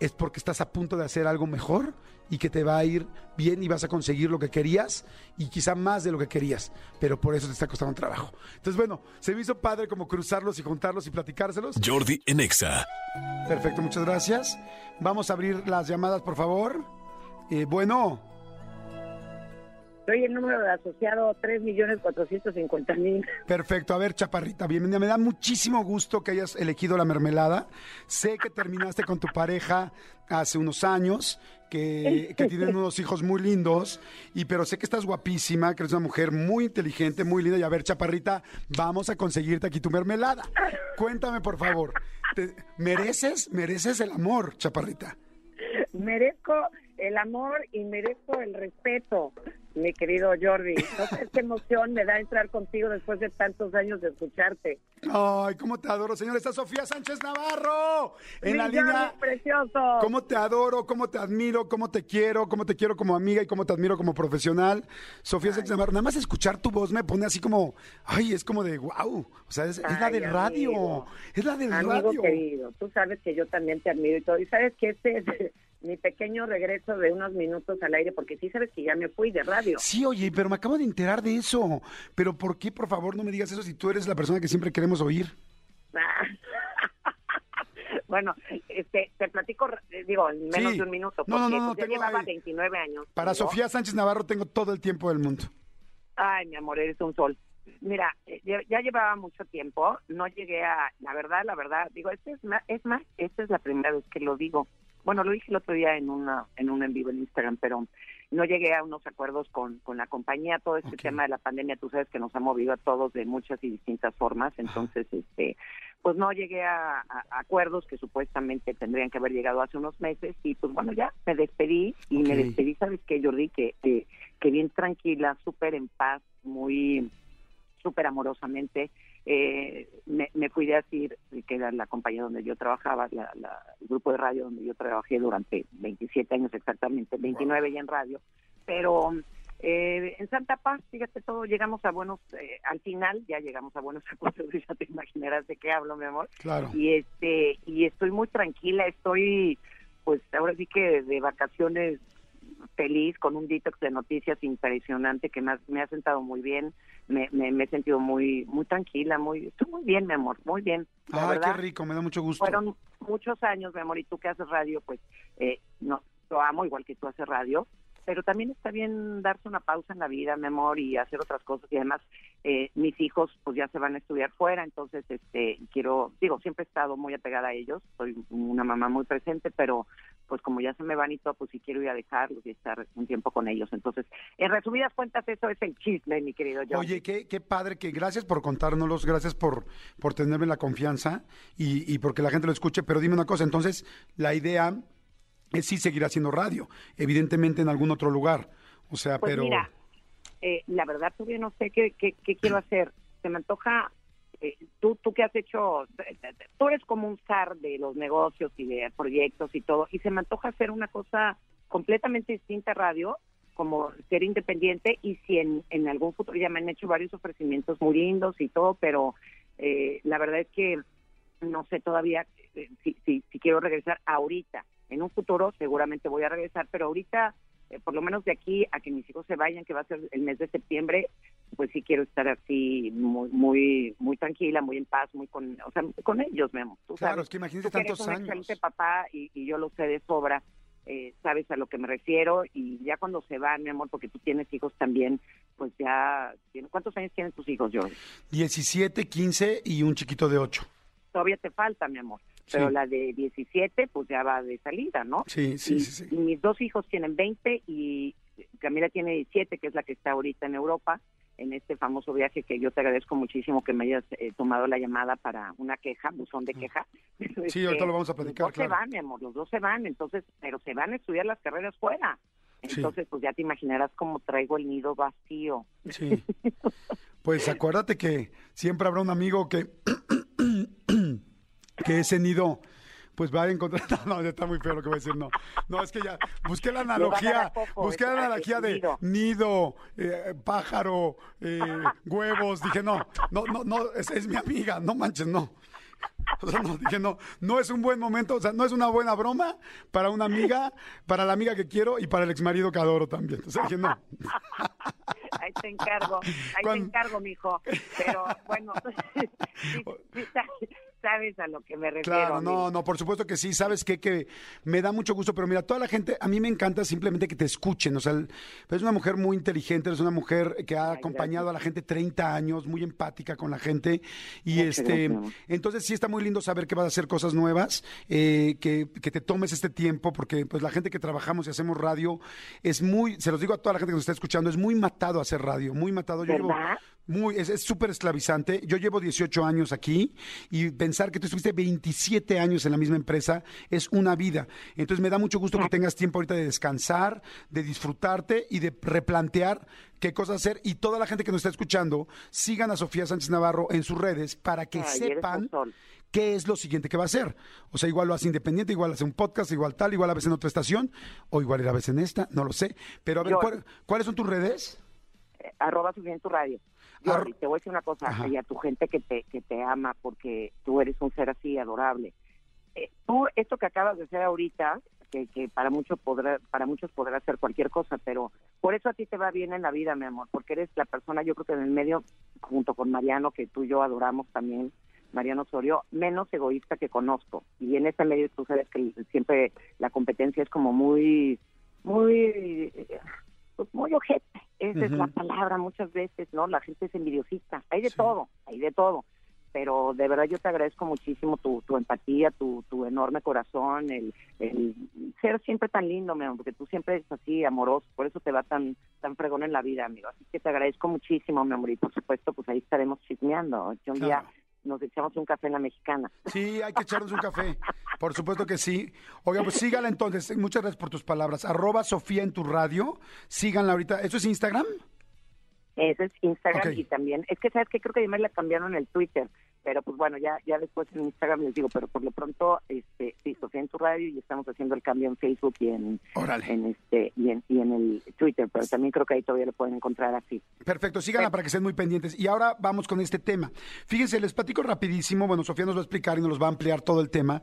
es porque estás a punto de hacer algo mejor y que te va a ir bien y vas a conseguir lo que querías y quizá más de lo que querías, pero por eso te está costando un trabajo. Entonces, bueno, se me hizo padre como cruzarlos y juntarlos y platicárselos. Jordi Enexa. Perfecto, muchas gracias. Vamos a abrir las llamadas, por favor. Eh, bueno. Soy el número de asociado 3.450.000. Perfecto. A ver, Chaparrita, bienvenida. Me da muchísimo gusto que hayas elegido la mermelada. Sé que terminaste con tu pareja hace unos años, que, que tienen unos hijos muy lindos, y pero sé que estás guapísima, que eres una mujer muy inteligente, muy linda. Y a ver, Chaparrita, vamos a conseguirte aquí tu mermelada. Cuéntame, por favor. ¿te ¿Mereces, mereces el amor, Chaparrita? Merezco el amor y merezco el respeto, mi querido Jordi. No sé qué emoción me da entrar contigo después de tantos años de escucharte. Ay, cómo te adoro, señor. Está Sofía Sánchez Navarro en Mi la Jordi línea. precioso. Cómo te adoro, cómo te admiro, cómo te quiero, cómo te quiero como amiga y cómo te admiro como profesional. Sofía Sánchez Navarro, nada más escuchar tu voz me pone así como, ay, es como de wow. O sea, es, es la Ay, del radio. amigo. Es la del Amigo radio. querido, tú sabes que yo también te admiro y todo. Y sabes que este es mi pequeño regreso de unos minutos al aire, porque sí sabes que ya me fui de radio. Sí, oye, pero me acabo de enterar de eso. Pero ¿por qué, por favor, no me digas eso si tú eres la persona que siempre queremos oír? bueno, este, te platico, eh, digo, en menos Sí. de un minuto, No, porque no, no, pues, yo tengo llevaba ahí- 29 años. Para. Sofía Sánchez Navarro tengo todo el tiempo del mundo. Ay, mi amor, eres un sol. Mira, eh, ya, ya llevaba mucho tiempo, no llegué a, la verdad, la verdad, digo, este es más, es más, esta es la primera vez que lo digo. Bueno, lo dije el otro día en una en un en vivo en Instagram, pero no llegué a unos acuerdos con, con la compañía. Todo este tema de la pandemia, tú sabes que nos ha movido a todos de muchas y distintas formas. Entonces, este, pues no llegué a, a- a acuerdos que supuestamente tendrían que haber llegado hace unos meses. Y pues bueno, ya me despedí y me despedí, ¿sabes qué, Jordi? Que, que, que bien tranquila, súper en paz, muy súper amorosamente. Eh, me, me fui de así, que era la compañía donde yo trabajaba, la- la- el grupo de radio donde yo trabajé durante 27 años exactamente, 29 ya en radio, pero eh, en Santa Paz, fíjate todo, llegamos a buenos, eh, al final ya llegamos a buenos acuerdos, ya te imaginarás de qué hablo, mi amor, Claro. y este, y estoy muy tranquila, estoy, pues ahora sí que de vacaciones feliz con un detox de noticias impresionante que me ha, me ha sentado muy bien, me, me, me he sentido muy muy tranquila, muy estoy muy bien, mi amor, muy bien. La Ay, verdad, qué rico, me da mucho gusto. fueron muchos años, mi amor, y tú que haces radio, pues eh, no, lo amo igual que tú haces radio, pero también está bien darse una pausa en la vida, mi amor, y hacer otras cosas. Y además, eh, mis hijos, pues ya se van a estudiar fuera, entonces, este, quiero, digo, siempre he estado muy apegada a ellos, soy una mamá muy presente, pero pues como ya se me van y todo, pues sí quiero ir a dejarlos y estar un tiempo con ellos. Entonces, en resumidas cuentas, eso es el chisme, mi querido John. Oye, qué, qué padre, que gracias por contárnoslos, gracias por, por tenerme la confianza y, y porque la gente lo escuche, pero dime una cosa, entonces la idea es sí seguir haciendo radio, evidentemente en algún otro lugar, o sea, Pues pero... mira, eh, la verdad todavía no sé qué, qué, qué quiero hacer. Se me antoja, eh, tú, tú que has hecho, tú eres como un zar de los negocios y de proyectos y todo, y se me antoja hacer una cosa completamente distinta a radio, como ser independiente, y si en, en algún futuro ya me han hecho varios ofrecimientos muy lindos y todo, pero eh, la verdad es que no sé todavía eh, si, si, si quiero regresar ahorita. En un futuro seguramente voy a regresar, pero ahorita eh, por lo menos de aquí a que mis hijos se vayan, que va a ser el mes de septiembre, pues sí quiero estar así muy muy muy tranquila, muy en paz, muy con, o sea, con ellos, Memo. Tú Claro, sabes, es que imagínate tú que eres tantos un años. excelente papá y, y yo lo sé de sobra. eh, sabes a lo que me refiero y ya cuando se van, mi amor, porque tú tienes hijos también, pues ya, ¿cuántos años tienen tus hijos, Jordi? 17, 15 y un chiquito de 8. Todavía te falta, mi amor. Pero la de 17, pues ya va de salida, ¿no? Sí, sí, sí, sí. Y mis dos hijos tienen 20 y Camila tiene 17, que es la que está ahorita en Europa en este famoso viaje que yo te agradezco muchísimo que me hayas eh, tomado la llamada para una queja, buzón de queja. Sí, ahorita lo vamos a platicar. Los dos se van, mi amor, los dos se van, entonces, pero se van a estudiar las carreras fuera. Entonces, pues ya te imaginarás cómo traigo el nido vacío. Sí. Pues acuérdate que siempre habrá un amigo que, que ese nido pues va a encontrar. No, está muy feo lo que voy a decir. No, no es que ya busqué la analogía, busqué la analogía de nido, eh, pájaro, eh, huevos. Dije, no, no, no, no, es, es mi amiga, no manches, no. O sea, no, dije, no, no es un buen momento, o sea, no es una buena broma para una amiga, para la amiga que quiero y para el exmarido que adoro también. O sea, dije, no. Ahí te encargo, ahí te encargo, mijo. Pero bueno, sabes a lo que me refiero. Claro, no, no, por supuesto que sí, sabes que, que me da mucho gusto, pero mira, toda la gente, a mí me encanta simplemente que te escuchen, o sea, es una mujer muy inteligente, es una mujer que ha acompañado a la gente 30 años, muy empática con la gente, y este, entonces sí está muy lindo saber que vas a hacer cosas nuevas, eh, que, que te tomes este tiempo, porque pues la gente que trabajamos y hacemos radio es muy, se los digo a toda la gente que nos está escuchando, es muy matado hacer radio, muy matado. Yo muy, es súper esclavizante. Yo llevo 18 años aquí y pensar que tú estuviste 27 años en la misma empresa es una vida. Entonces me da mucho gusto que tengas tiempo ahorita de descansar, de disfrutarte y de replantear qué cosas hacer. Y toda la gente que nos está escuchando, sigan a Sofía Sánchez Navarro en sus redes para que sepan qué es lo siguiente que va a hacer. O sea, igual lo hace independiente, igual hace un podcast, igual tal, igual a veces en otra estación, o igual a veces en esta, no lo sé. Pero a ver, ¿cuáles son tus redes? Eh, arroba en tu radio te voy a decir una cosa, y a tu gente que te, que te ama porque tú eres un ser así adorable. Eh, tú, esto que acabas de hacer ahorita, que, que para muchos podrá, para muchos podrá hacer cualquier cosa, pero por eso a ti te va bien en la vida, mi amor, porque eres la persona, yo creo que en el medio, junto con Mariano, que tú y yo adoramos también, Mariano Osorio, menos egoísta que conozco. Y en ese medio tú sabes que siempre la competencia es como muy, muy, pues muy ojete. Esa es la palabra muchas veces, ¿no? La gente es envidiosista. Hay de todo, hay de todo. Pero de verdad yo te agradezco muchísimo tu, tu empatía, tu, tu enorme corazón, el, el ser siempre tan lindo, mi amor, porque tú siempre eres así, amoroso, por eso te va tan tan fregón en la vida, amigo. Así que te agradezco muchísimo, mi amor, y por supuesto, pues ahí estaremos chismeando. Yo un día nos echamos un café en la mexicana. Sí, hay que echarnos un café. Por supuesto que sí. Oiga, pues sígala entonces. Muchas gracias por tus palabras. Arroba Sofía en tu radio. Síganla ahorita. ¿Eso es Instagram? Ese es Instagram y también, es que sabes que creo que además la cambiaron el Twitter, pero pues bueno, ya ya después en Instagram les digo, pero por lo pronto, este, sí, Sofía en tu radio y estamos haciendo el cambio en Facebook y en, en este y en, y en el Twitter, pero también creo que ahí todavía lo pueden encontrar así. Perfecto, síganla para que estén muy pendientes. Y ahora vamos con este tema. Fíjense, les platico rapidísimo, bueno, Sofía nos va a explicar y nos va a ampliar todo el tema.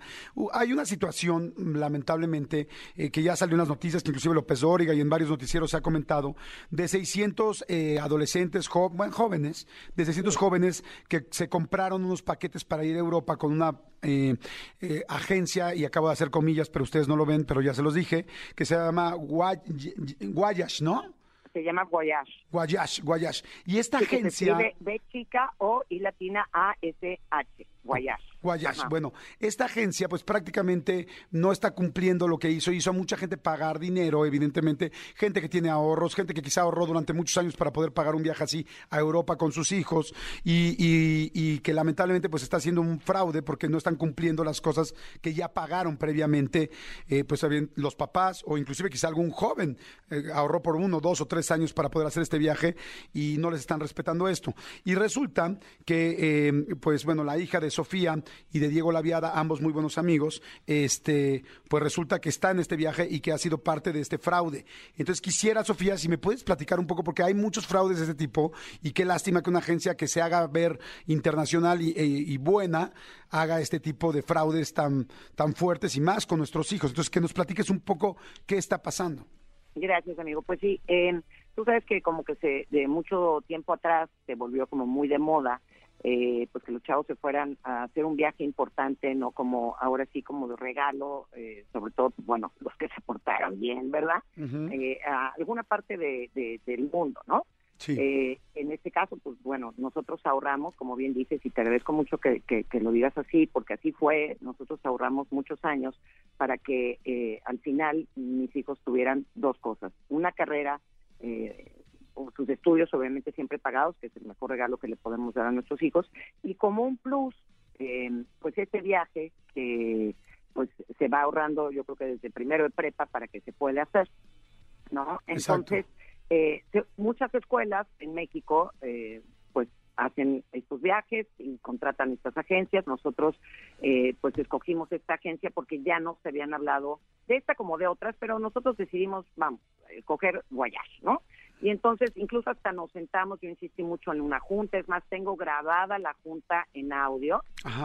hay una situación, lamentablemente, eh, que ya salió en las noticias, que inclusive López Dóriga y en varios noticieros se ha comentado, de 600 eh, adolescentes adolescentes, jóvenes, de 600 jóvenes que se compraron unos paquetes para ir a Europa con una eh, eh, agencia, y acabo de hacer comillas, pero ustedes no lo ven, pero ya se los dije, que se llama Guayash, ¿no? Se llama Guayash. Guayash, Guayash. Y esta agencia... Se B chica O y latina A S H, Guayash. Guayash. Bueno, esta agencia pues prácticamente no está cumpliendo lo que hizo. Hizo a mucha gente pagar dinero, evidentemente, gente que tiene ahorros, gente que quizá ahorró durante muchos años para poder pagar un viaje así a Europa con sus hijos y, y, que lamentablemente pues está haciendo un fraude porque no están cumpliendo las cosas que ya pagaron previamente, eh, pues los papás o inclusive quizá algún joven eh, ahorró por uno, dos o tres años para poder hacer este viaje y no les están respetando esto. Y resulta que, eh, pues bueno, la hija de Sofía y de Diego Laviada, ambos muy buenos amigos, este, pues resulta que está en este viaje y que ha sido parte de este fraude. Entonces quisiera, Sofía, si me puedes platicar un poco, porque hay muchos fraudes de este tipo y qué lástima que una agencia que se haga ver internacional y, e, buena haga este tipo de fraudes tan, tan fuertes y más con nuestros hijos. Entonces que nos platiques un poco qué está pasando. Gracias, amigo. Pues sí, eh, tú sabes que como que se de mucho tiempo atrás se volvió como muy de moda eh, pues que los chavos se fueran a hacer un viaje importante, no como ahora sí como de regalo, eh, sobre todo, bueno, los que se portaron también, ¿verdad? Eh, a alguna parte de, del mundo, ¿no? Sí. Eh, en este caso, pues bueno, nosotros ahorramos, como bien dices, y te agradezco mucho que, que, lo digas así, porque así fue, nosotros ahorramos muchos años para que eh, al final mis hijos tuvieran dos cosas, una carrera, eh, sus estudios obviamente siempre pagados, que es el mejor regalo que le podemos dar a nuestros hijos, y como un plus, eh, pues este viaje que pues se va ahorrando yo creo que desde primero de prepa para que se pueda hacer, ¿no? Entonces, eh, muchas escuelas en México, eh, pues hacen estos viajes y contratan estas agencias. Nosotros, eh, pues escogimos esta agencia porque ya no se habían hablado de esta como de otras, pero nosotros decidimos, vamos, coger Voyage, ¿no? Y entonces incluso hasta nos sentamos, yo insistí mucho en una junta, es más, tengo grabada la junta en audio,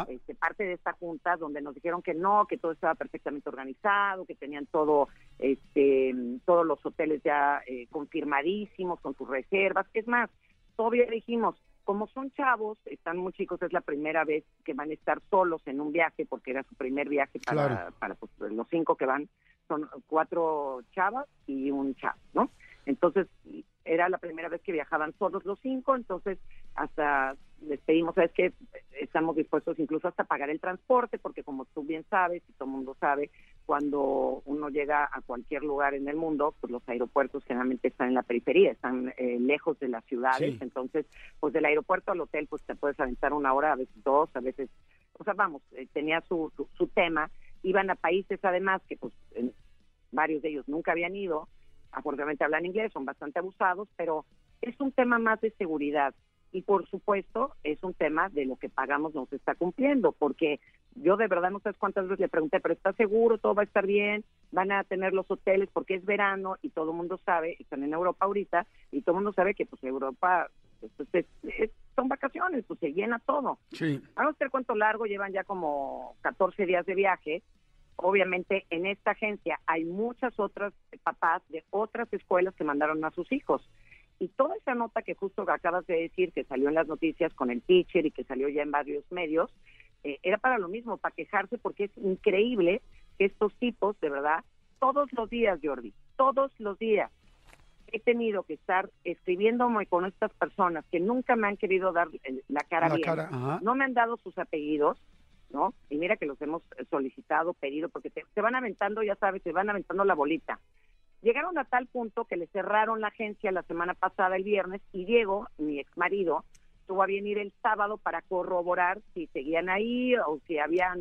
este, parte de esta junta donde nos dijeron que no, que todo estaba perfectamente organizado, que tenían todo, este, todos los hoteles ya eh, confirmadísimos con sus reservas. Es más, todavía dijimos, como son chavos, están muy chicos, es la primera vez que van a estar solos en un viaje, porque era su primer viaje para, para pues, los cinco que van, son cuatro chavas y un chavo, ¿no? Entonces, era la primera vez que viajaban todos los cinco, entonces hasta les pedimos, ¿sabes que Estamos dispuestos incluso hasta pagar el transporte, porque como tú bien sabes y todo el mundo sabe, cuando uno llega a cualquier lugar en el mundo, pues los aeropuertos generalmente están en la periferia, están eh, lejos de las ciudades, entonces, pues del aeropuerto al hotel, pues te puedes aventar una hora, a veces dos, a veces, o sea, vamos, eh, tenía su, su, su tema, iban a países además que pues varios de ellos nunca habían ido, afortunadamente hablan inglés, son bastante abusados, pero es un tema más de seguridad y por supuesto es un tema de lo que pagamos no se está cumpliendo, porque yo de verdad no sé cuántas veces le pregunté, pero ¿está seguro? ¿Todo va a estar bien? ¿Van a tener los hoteles? Porque es verano y todo el mundo sabe, están en Europa ahorita, y todo el mundo sabe que pues Europa pues, son vacaciones, pues se llena todo. Sí. Vamos a ver cuánto largo, llevan ya como 14 días de viaje, obviamente en esta agencia hay muchas otras papás de otras escuelas que mandaron a sus hijos. Y toda esa nota que justo acabas de decir, que salió en las noticias con el teacher y que salió ya en varios medios, eh, era para lo mismo, para quejarse, porque es increíble que estos tipos, de verdad, todos los días, Jordi, todos los días, he tenido que estar escribiéndome con estas personas que nunca me han querido dar la cara bien, no me han dado sus apellidos, ¿no? Y mira que los hemos solicitado, pedido, porque te, van aventando, ya sabes, te van aventando la bolita. Llegaron a tal punto que le cerraron la agencia la semana pasada, el viernes, y Diego, mi ex marido, tuvo a bien ir el sábado para corroborar si seguían ahí o si había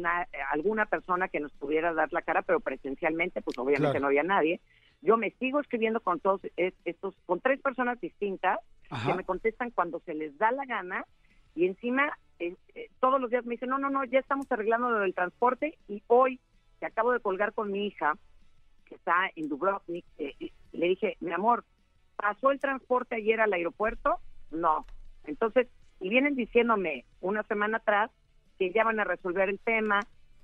alguna persona que nos pudiera dar la cara, pero presencialmente, pues obviamente no había nadie. Yo me sigo escribiendo con todos estos, con tres personas distintas que me contestan cuando se les da la gana y encima eh, eh, todos los días me dicen, no, no, no, ya estamos arreglando lo del transporte y hoy que acabo de colgar con mi hija, que está en Dubrovnik, eh, le dije, mi amor, ¿pasó el transporte ayer al aeropuerto? No. Entonces, y vienen diciéndome una semana atrás que ya van a resolver el tema.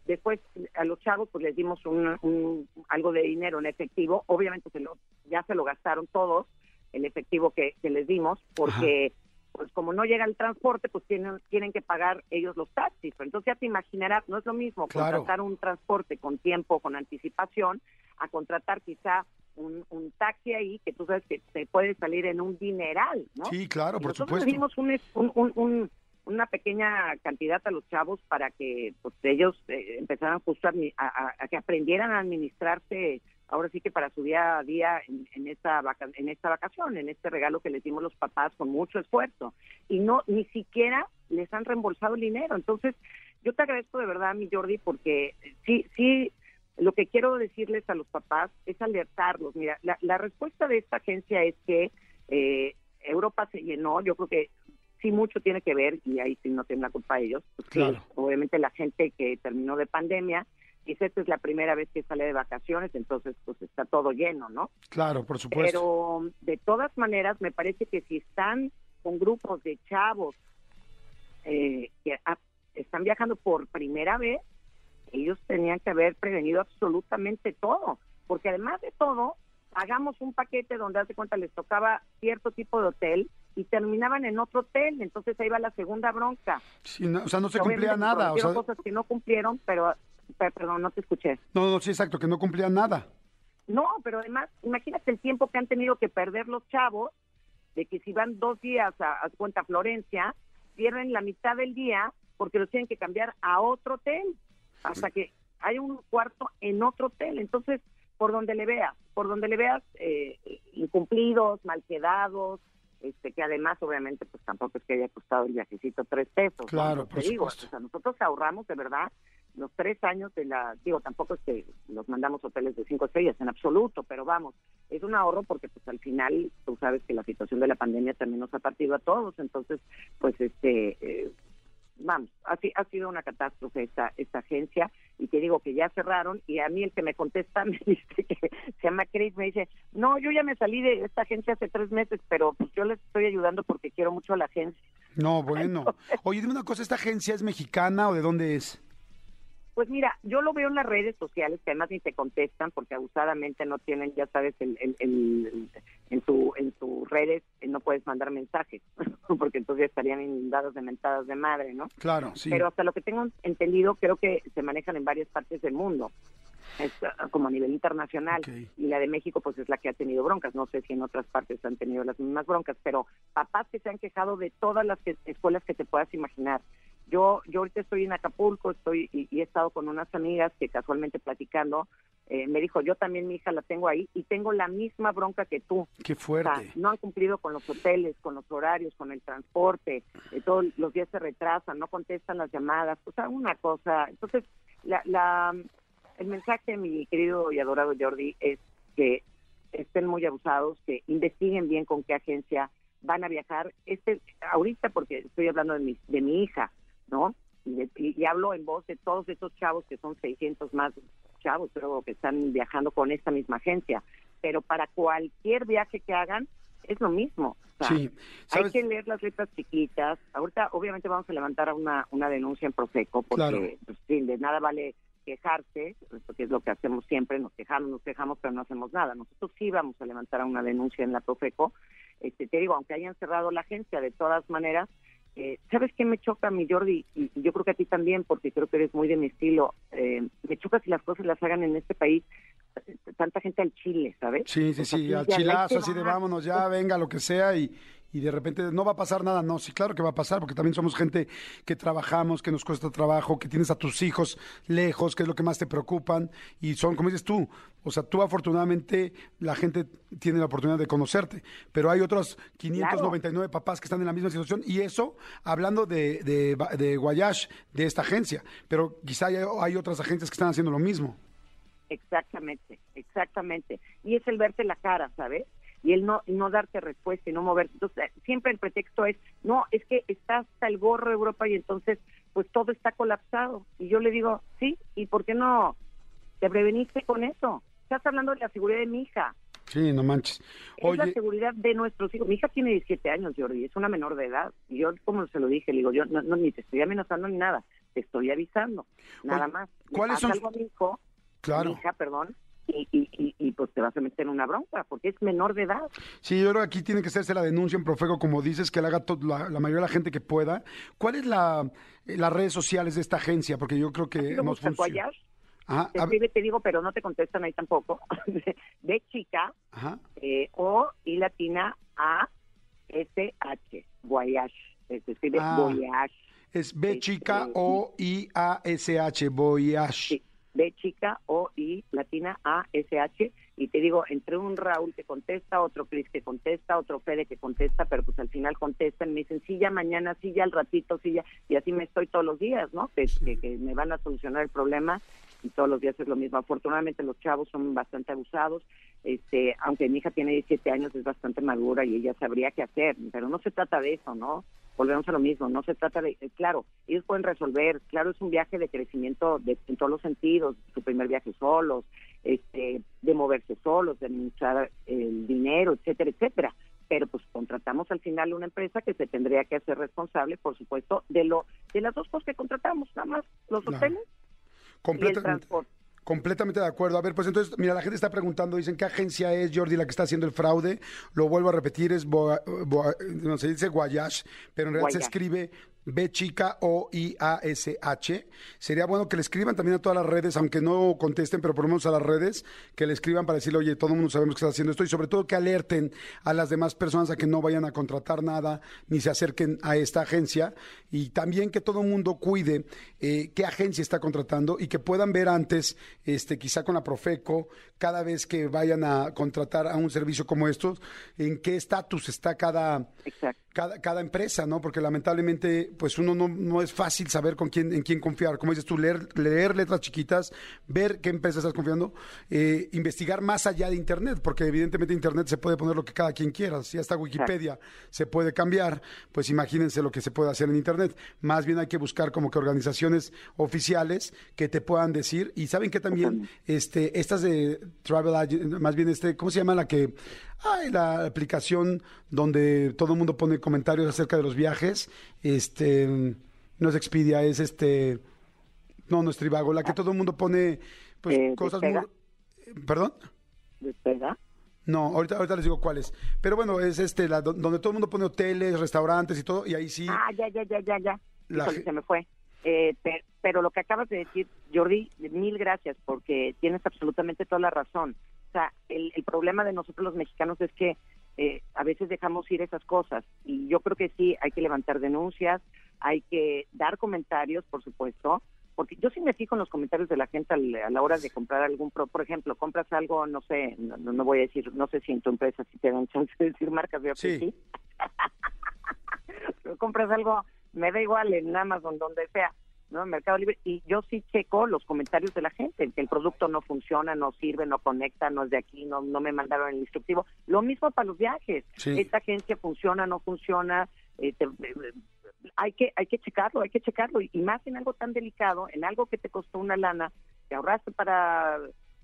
Después a los chavos pues les dimos un, algo de dinero en efectivo. Obviamente se lo, ya se lo gastaron todos, el efectivo que, les dimos, porque pues como no llega el transporte, pues tienen, tienen que pagar ellos los taxis. Entonces ya te imaginarás, no es lo mismo contratar un transporte con tiempo, con anticipación, a contratar quizá un, un, taxi ahí que tú sabes que te puede salir en un dineral, ¿no? Sí, claro, por nosotros supuesto. dimos un, un, una pequeña cantidad a los chavos para que pues ellos eh, empezaran justo a, a, que aprendieran a administrarse ahora sí que para su día a día en, esta en esta vacación, en este regalo que les dimos los papás con mucho esfuerzo y no ni siquiera les han reembolsado el dinero. Entonces, yo te agradezco de verdad, mi Jordi, porque sí sí lo que quiero decirles a los papás es alertarlos. Mira, la, respuesta de esta agencia es que eh, Europa se llenó, yo creo que sí mucho tiene que ver, y ahí sí no tiene la culpa ellos, pues obviamente la gente que terminó de pandemia, y esta es la primera vez que sale de vacaciones, entonces pues está todo lleno, ¿no? Claro, por supuesto. Pero de todas maneras me parece que si están con grupos de chavos eh, que están viajando por primera vez, ellos tenían que haber prevenido absolutamente todo, porque además de todo, pagamos un paquete donde, hace cuenta, les tocaba cierto tipo de hotel y terminaban en otro hotel, entonces ahí va la segunda bronca. o sea, no se cumplía nada. O sea, cosas que no cumplieron, pero, perdón, no te escuché. No, no, sí, exacto, que no cumplían nada. no, pero además, imagínate el tiempo que han tenido que perder los chavos, de que si van dos días a, a cuenta Florencia, pierden la mitad del día porque los tienen que cambiar a otro hotel, hasta que hay un cuarto en otro hotel. Entonces, por donde le veas, por donde le veas, eh, incumplidos, mal quedados, este, que además obviamente pues tampoco es que haya costado el viajecito tres pesos. Claro, ¿no? por Te digo, o sea, nosotros ahorramos de verdad los tres años de la, digo, tampoco es que los mandamos hoteles de cinco estrellas en absoluto, pero vamos, es un ahorro porque pues al final tú sabes que la situación de la pandemia también nos ha partido a todos, entonces pues este, eh, vamos, ha, si- ha sido una catástrofe esta, esta agencia y te digo que ya cerraron y a mí el que me contesta me dice que se llama Chris, me dice, no, yo ya me salí de esta agencia hace tres meses, pero pues yo les estoy ayudando porque quiero mucho a la agencia. No, bueno. Oye, dime una cosa, ¿esta agencia es mexicana o de dónde es? Pues mira, yo lo veo en las redes sociales que además ni te contestan porque abusadamente no tienen, ya sabes, el, el, el- en tu en sus redes eh, no puedes mandar mensajes porque entonces estarían inundados de mentadas de madre, ¿no? Claro, sí. Pero hasta lo que tengo entendido, creo que se manejan en varias partes del mundo, es, ah, como a nivel internacional. Y la de México, pues es la que ha tenido broncas. No sé si en otras partes han tenido las mismas broncas, pero papás que se han quejado de todas las que- escuelas que te puedas imaginar. Yo, yo ahorita estoy en Acapulco, estoy y, y he estado con unas amigas que casualmente platicando, eh, me dijo, yo también mi hija la tengo ahí y tengo la misma bronca que tú. Qué O sea, fuerte. no han cumplido con los hoteles, con los horarios, con el transporte, eh, todos los días se retrasan, no contestan las llamadas, o sea, una cosa. Entonces, la, la, el mensaje, mi querido y adorado Jordi, es que estén muy abusados, que investiguen bien con qué agencia van a viajar. Este, ahorita, porque estoy hablando de mi, de mi hija, ¿no? Y, de- y- hablo en voz de todos esos chavos que son 600 más chavos, creo que están viajando con esta misma agencia. Pero para cualquier viaje que hagan, es lo mismo. O sea, Sí. hay que leer las letras chiquitas. Ahorita, obviamente, vamos a levantar una, una denuncia en Profeco, porque Claro. pues, sí, de nada vale quejarse, porque es lo que hacemos siempre, nos quejamos, nos quejamos, pero no hacemos nada. Nosotros sí vamos a levantar una denuncia en la Profeco. Este, te digo, aunque hayan cerrado la agencia, de todas maneras, eh, ¿sabes qué me choca, mi Jordi? Y, y yo creo que a ti también, porque creo que eres muy de mi estilo. Eh, me choca si las cosas las hagan en este país eh, tanta gente al chile, ¿sabes? Sí, sí, sí, al chilazo, así de vámonos ya, venga, lo que sea, y, y de repente no va a pasar nada. No, sí, claro que va a pasar, porque también somos gente que trabajamos, que nos cuesta trabajo, que tienes a tus hijos lejos, que es lo que más te preocupan, y son, como dices tú, o sea, tú afortunadamente la gente tiene la oportunidad de conocerte, pero hay otros 599 papás que están en la misma situación, y eso hablando de, de, de Guayash, de esta agencia, pero quizá hay, hay otras agencias que están haciendo lo mismo. Exactamente, exactamente. Y es el verte la cara, ¿sabes? Y el no, no darte respuesta y no moverte. Entonces, siempre el pretexto es, no, es que está hasta el gorro Europa y entonces, pues todo está colapsado. Y yo le digo, sí, ¿y por qué no te preveniste con eso? Estás hablando de la seguridad de mi hija. Sí, no manches. Es la seguridad de nuestros hijos. Mi hija tiene 17 años, Jordi, es una menor de edad. Y yo, como se lo dije, le digo, yo no, no, ni te estoy amenazando ni nada, te estoy avisando, nada Oye, más. Le ¿cuáles son- algo a mi hijo, Claro. mi hija, perdón, y, y, y, y, pues te vas a meter en una bronca, porque es menor de edad. Sí, yo creo que aquí tiene que hacerse la denuncia en Profego, como dices, que la haga la, la mayoría de la gente que pueda. ¿Cuál es la, eh, las redes sociales de esta agencia? Porque yo creo que hemos funcionado. Ajá, te escribe, te digo, pero no te contestan ahí tampoco. de chica, ajá. eh, O y latina A, S, H, Guayash. Se escribe Ah. Voyage. Es B chica Este, O I A S H Voyage. Sí, B chica O I latina A S H y te digo entre un Raúl que contesta, otro Cris que contesta, otro Fede que contesta, pero pues al final contestan, me dicen sí ya mañana, sí ya al ratito, sí ya y así me estoy todos los días, ¿no? Que, que, que me van a solucionar el problema y todos los días es lo mismo. Afortunadamente los chavos son bastante abusados, este, aunque mi hija tiene 17 años es bastante madura y ella sabría qué hacer, pero no se trata de eso, ¿no? Volvemos a lo mismo, no se trata de, eh, claro, ellos pueden resolver, claro, es un viaje de crecimiento de, en todos los sentidos, su primer viaje solos, este, de moverse solos, de administrar el dinero, etcétera, etcétera. Pero pues contratamos al final una empresa que se tendría que hacer responsable, por supuesto, de lo de las dos cosas que contratamos, nada más los Claro. hoteles y el transporte. Completamente de acuerdo. A ver, pues entonces, mira, la gente está preguntando, dicen, ¿qué agencia es Jordi la que está haciendo el fraude? Lo vuelvo a repetir, es, Boa- Boa- no se dice Guayash, pero en realidad se escribe B chica O I A S H. Sería bueno que le escriban también a todas las redes, aunque no contesten, pero por lo menos a las redes, que le escriban para decirle, oye, todo el mundo sabemos que está haciendo esto y sobre todo que alerten a las demás personas a que no vayan a contratar nada ni se acerquen a esta agencia y también que todo el mundo cuide eh, qué agencia está contratando y que puedan ver antes, este, quizá con la Profeco, cada vez que vayan a contratar a un servicio como estos, en qué estatus está cada, cada, cada, empresa, ¿no? Porque lamentablemente, pues uno no, no, es fácil saber con quién, en quién confiar. Como dices tú, leer, leer letras chiquitas, ver qué empresa estás confiando, eh, investigar más allá de Internet, porque evidentemente Internet se puede poner lo que cada quien quiera. Si hasta Wikipedia se puede cambiar, pues imagínense lo que se puede hacer en Internet. Más bien hay que buscar como que organizaciones oficiales que te puedan decir. Y saben que también este, estas de Travel Agent, más bien este, ¿cómo se llama la que hay la aplicación donde todo el mundo pone comentarios acerca de los viajes. Este, no es Expedia, es este, no, no es Trivago, la que todo el mundo pone pues Eh, cosas muy... ¿Perdón? ¿Despega? No, ahorita, ahorita les digo cuáles. Pero bueno, es este, la, do- donde todo el mundo pone hoteles, restaurantes y todo, y ahí sí... Ah, ya, ya, ya, ya, ya. La Híjole, ge- se me fue. Eh, pe- pero lo que acabas de decir, Jordi, mil gracias, porque tienes absolutamente toda la razón. O sea, el, el problema de nosotros los mexicanos es que eh, a veces dejamos ir esas cosas. Y yo creo que sí, hay que levantar denuncias, hay que dar comentarios, por supuesto, porque yo sí me fijo en los comentarios de la gente al- a la hora de comprar algún, pro, por ejemplo, compras algo, no sé, no, no- voy a decir, no sé si en tu empresa si te dan chance de decir marcas, veo que Sí. sí. Pero compras algo, me da igual en Amazon, donde sea, ¿no? En Mercado Libre, y yo sí checo los comentarios de la gente, que el producto no funciona, no sirve, no conecta, no es de aquí, no, no me mandaron el instructivo. Lo mismo para los viajes. Sí. Esta agencia funciona, no funciona, eh, te- eh, hay que hay que checarlo, hay que checarlo, y, más en algo tan delicado, en algo que te costó una lana, que ahorraste para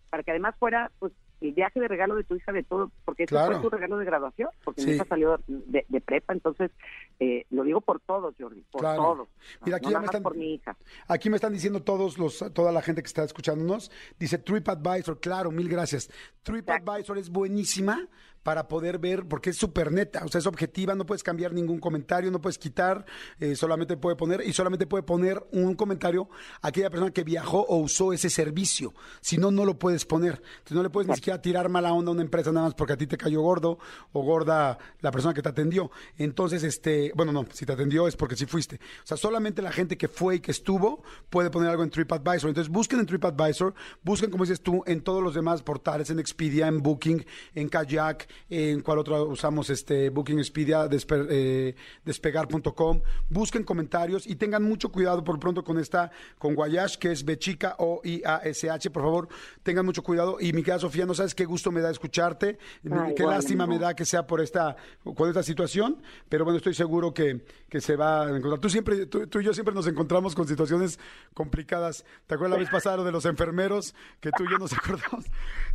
para que además fuera pues el viaje de regalo de tu hija de todo, porque ese Claro. fue tu regalo de graduación, porque Sí. mi hija salió de, de prepa, entonces eh, lo digo por todos, Jordi, por Claro. todos. Mira, aquí no ya me están- por mi hija. Aquí me están diciendo todos los, toda la gente que está escuchándonos, dice TripAdvisor, claro, mil gracias. TripAdvisor es buenísima para poder ver, porque es súper neta, o sea, es objetiva, no puedes cambiar ningún comentario, no puedes quitar, eh, solamente puede poner, y solamente puede poner un comentario a aquella persona que viajó o usó ese servicio, si no, no lo puedes poner. Entonces no le puedes ni siquiera tirar mala onda a una empresa nada más porque a ti te cayó gordo o gorda la persona que te atendió. Entonces, este, bueno, no, si te atendió es porque sí fuiste. O sea, solamente la gente que fue y que estuvo puede poner algo en TripAdvisor. Entonces, busquen en TripAdvisor, busquen, como dices tú, en todos los demás portales, en Expedia, en Booking, en Kayak, en cuál otro usamos, este, Booking, Expedia, despe- eh, despegar.com. Busquen comentarios y tengan mucho cuidado por pronto con esta, con Guayash, que es Bechica o I-A-S-H. Por favor, tengan mucho cuidado. Y mi querida Sofía, no sabes qué gusto me da escucharte. Ay, qué lástima me da que sea por esta, con esta situación, pero bueno, estoy seguro que, que se va a encontrar. Tú siempre, tú, tú y yo siempre nos encontramos con situaciones complicadas. ¿Te acuerdas la vez pasada lo de los enfermeros? Que tú y yo nos acordamos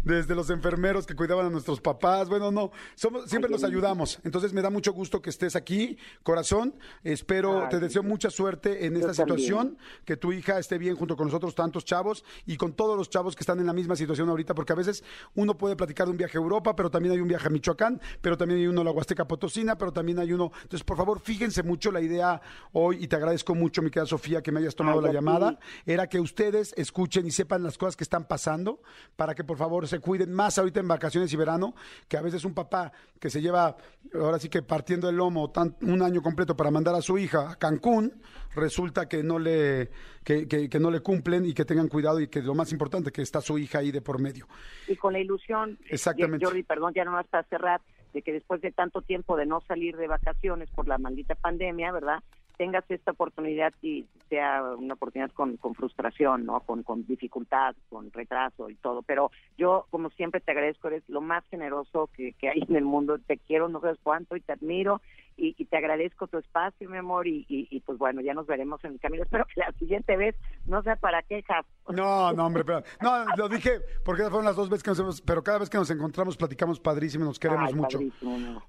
desde los enfermeros que cuidaban a nuestros papás. Bueno, no, somos, siempre nos ayudamos. Entonces me da mucho gusto que estés aquí, corazón. Espero, Ay, te deseo mucha suerte en esta también. situación, que tu hija esté bien junto con nosotros, tantos chavos, y con todos los chavos que están en la misma situación ahorita, porque a veces uno puede platicar de un viaje a Europa, pero también hay un viaje a Michoacán, pero también hay uno a la Huasteca Potosina, pero también hay uno. Entonces, por favor, fíjense mucho la idea hoy, y te agradezco mucho, mi querida Sofía, que me hayas tomado Ay, la llamada, era que ustedes escuchen y sepan las cosas que están pasando, para que por favor se cuiden más ahorita en vacaciones y verano, que a veces un papá que se lleva, ahora sí que partiendo el lomo tan- un año completo para mandar a su hija a Cancún, resulta que no le que, que- que no le cumplen y que tengan cuidado y que lo más importante que está su hija ahí de por medio. Y con la ilusión, Exactamente. Jordi, perdón, ya nomás para cerrar, de que después de tanto tiempo de no salir de vacaciones por la maldita pandemia, ¿verdad? Tengas esta oportunidad y sea una oportunidad con, con frustración, ¿no? Con, con dificultad, con retraso y todo. Pero yo, como siempre, te agradezco, eres lo más generoso que, que hay en el mundo. Te quiero, no sabes cuánto, y te admiro. Y, y te agradezco tu espacio, mi amor. Y, y, y, pues bueno, ya nos veremos en el camino. Espero que la siguiente vez no sea para quejas. No, no, hombre, pero, no, lo dije porque fueron las dos veces que nos hemos, pero cada vez que nos encontramos platicamos padrísimo, nos queremos Ay, mucho.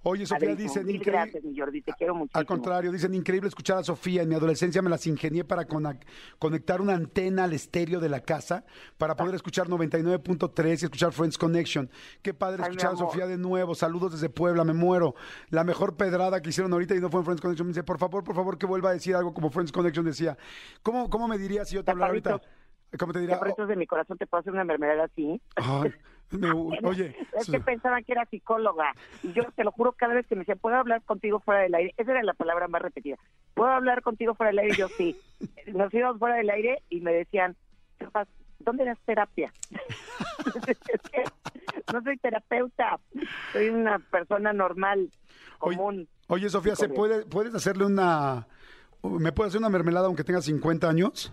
Oye, Sofía, Padrísimo. dicen increíble- gracias, mi Jordi, te quiero muchísimo. Al contrario, dicen increíble escuchar a Sofía. En mi adolescencia me las ingenié para conectar una antena al estéreo de la casa para poder escuchar 99.3 y escuchar Friends Connection. Qué padre Ay, escuchar a. Sofía de nuevo. Saludos desde Puebla, me muero. La mejor pedrada que hicieron ahorita y no fue en Friends Connection. Me dice, por favor, por favor, que vuelva a decir algo como Friends Connection decía. ¿Cómo, cómo me dirías si yo te hablara ahorita? ¿Cómo te diría? Chaparritos de mi corazón, ¿te puedo hacer una mermelada así? Ay, me- oye, Es que pensaban que era psicóloga. Y yo te lo juro, cada vez que me decían, ¿puedo hablar contigo fuera del aire? Esa era la palabra más repetida. ¿Puedo hablar contigo fuera del aire? Y yo sí. Nos íbamos fuera del aire y me decían, "Rafa, ¿dónde das terapia? No soy terapeuta, soy una persona normal, común. oye, Sofía, ¿se puede, ¿puedes hacerle una... ¿Me puedes hacer una mermelada aunque tenga 50 años?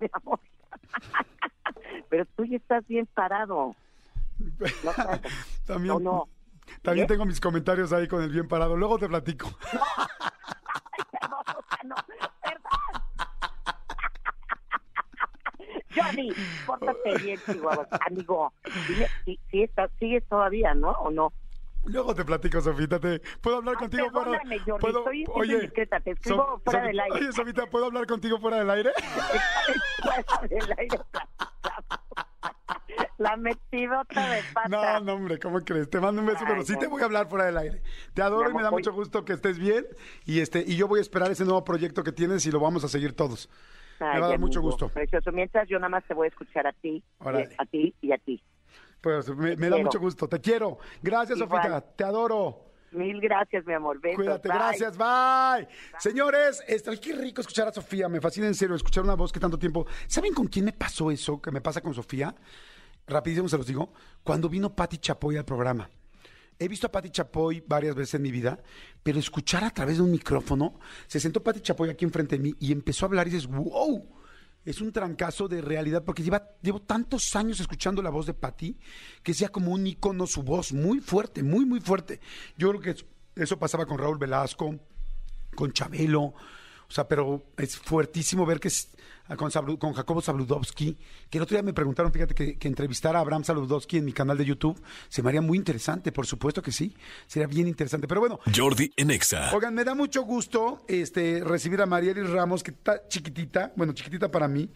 Mi amor. Pero tú ya estás bien parado. No, También, no, no. también ¿Qué? tengo mis comentarios ahí con el bien parado. Luego te platico. No. Johnny, pórtate bien, Chihuahua. Amigo, si, si estás, sigues todavía, ¿no? ¿O no? Luego te platico, Sofita. Te, ¿Puedo hablar contigo fuera Jordi, estoy siendo indiscreta, te escribo fuera del aire. Oye, Sofita, ¿puedo hablar contigo fuera del aire? Fuera del aire. La metidota de pata. No, no, hombre, ¿cómo crees? Te mando un beso, Ay, pero sí no. te voy a hablar fuera del aire. Te adoro y me da mucho oye. gusto que estés bien. Y este y yo voy a esperar ese nuevo proyecto que tienes y lo vamos a seguir todos. me Ay, va a dar mucho gusto. Precioso. Mientras yo nada más te voy a escuchar a ti, a ti y a ti. Pues me, me da mucho gusto. Te quiero. Gracias, Igual. Sofita. Te adoro. Mil gracias, mi amor. Besos. Cuídate, Bye. gracias, bye. Señores, ay, qué rico escuchar a Sofía, me fascina en serio escuchar una voz que tanto tiempo. ¿Saben con quién me pasó eso que me pasa con Sofía? Rapidísimo se los digo, cuando vino Patti Chapoy al programa. He visto a Patti Chapoy varias veces en mi vida, pero escuchar a través de un micrófono, se sentó Patti Chapoy aquí enfrente de mí y empezó a hablar y dices, wow, es un trancazo de realidad, porque lleva, llevo tantos años escuchando la voz de Patti, que sea como un icono su voz, muy fuerte, muy, muy fuerte. Yo creo que es- eso pasaba con Raúl Velasco, con Chabelo, o sea, pero es fuertísimo ver que con, Jacobo Zabludovsky, que el otro día me preguntaron, fíjate, que, que entrevistar a Abraham Zabludovsky en mi canal de YouTube se me haría muy interesante, por supuesto que sí, sería bien interesante, pero bueno, Jordi en Exa. Oigan, me da mucho gusto este, recibir a Marielis Ramos, que está chiquitita, bueno, chiquitita para mí,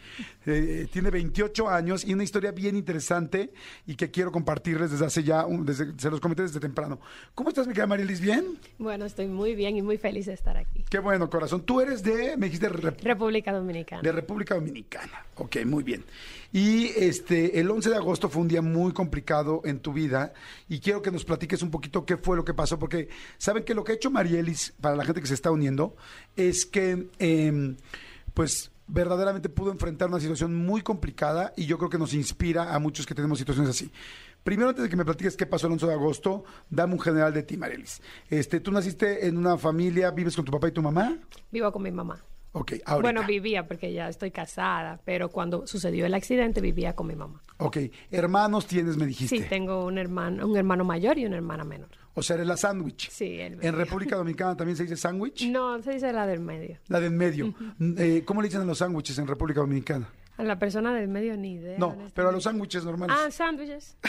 eh, tiene 28 años y una historia bien interesante y que quiero compartirles desde hace ya, un- desde, se los comenté desde temprano. ¿Cómo estás, mi querida Marielis? ¿Bien? Bueno, estoy muy bien y muy feliz de estar aquí. Qué bueno, corazón. Tú eres de, me dijiste, Rep- República Dominicana. de República Dominicana. Ok, muy bien. Y este, el 11 de agosto fue un día muy complicado en tu vida y quiero que nos platiques un poquito qué fue lo que pasó, porque saben que lo que ha hecho Marielis, para la gente que se está uniendo, es que, em, pues, verdaderamente pudo enfrentar una situación muy complicada y yo creo que nos inspira a muchos que tenemos situaciones así. Primero, antes de que me platiques qué pasó el 11 de agosto, dame un general de ti, Marielis. Este, ¿Tú naciste en una familia, vives con tu papá y tu mamá? Vivo con mi mamá. Ok, ahorita. Bueno, vivía porque ya estoy casada, pero cuando sucedió el accidente vivía con mi mamá. Ok, hermanos tienes, me dijiste. Sí, tengo un hermano, un hermano mayor y una hermana menor. O sea, eres la sándwich. Sí, el En. República Dominicana también se dice sándwich. No, se dice la del medio. La de en medio. Eh, ¿Cómo le dicen a los sándwiches en República Dominicana? A la persona del medio ni idea. No, pero a los sándwiches normales. Ah, sándwiches.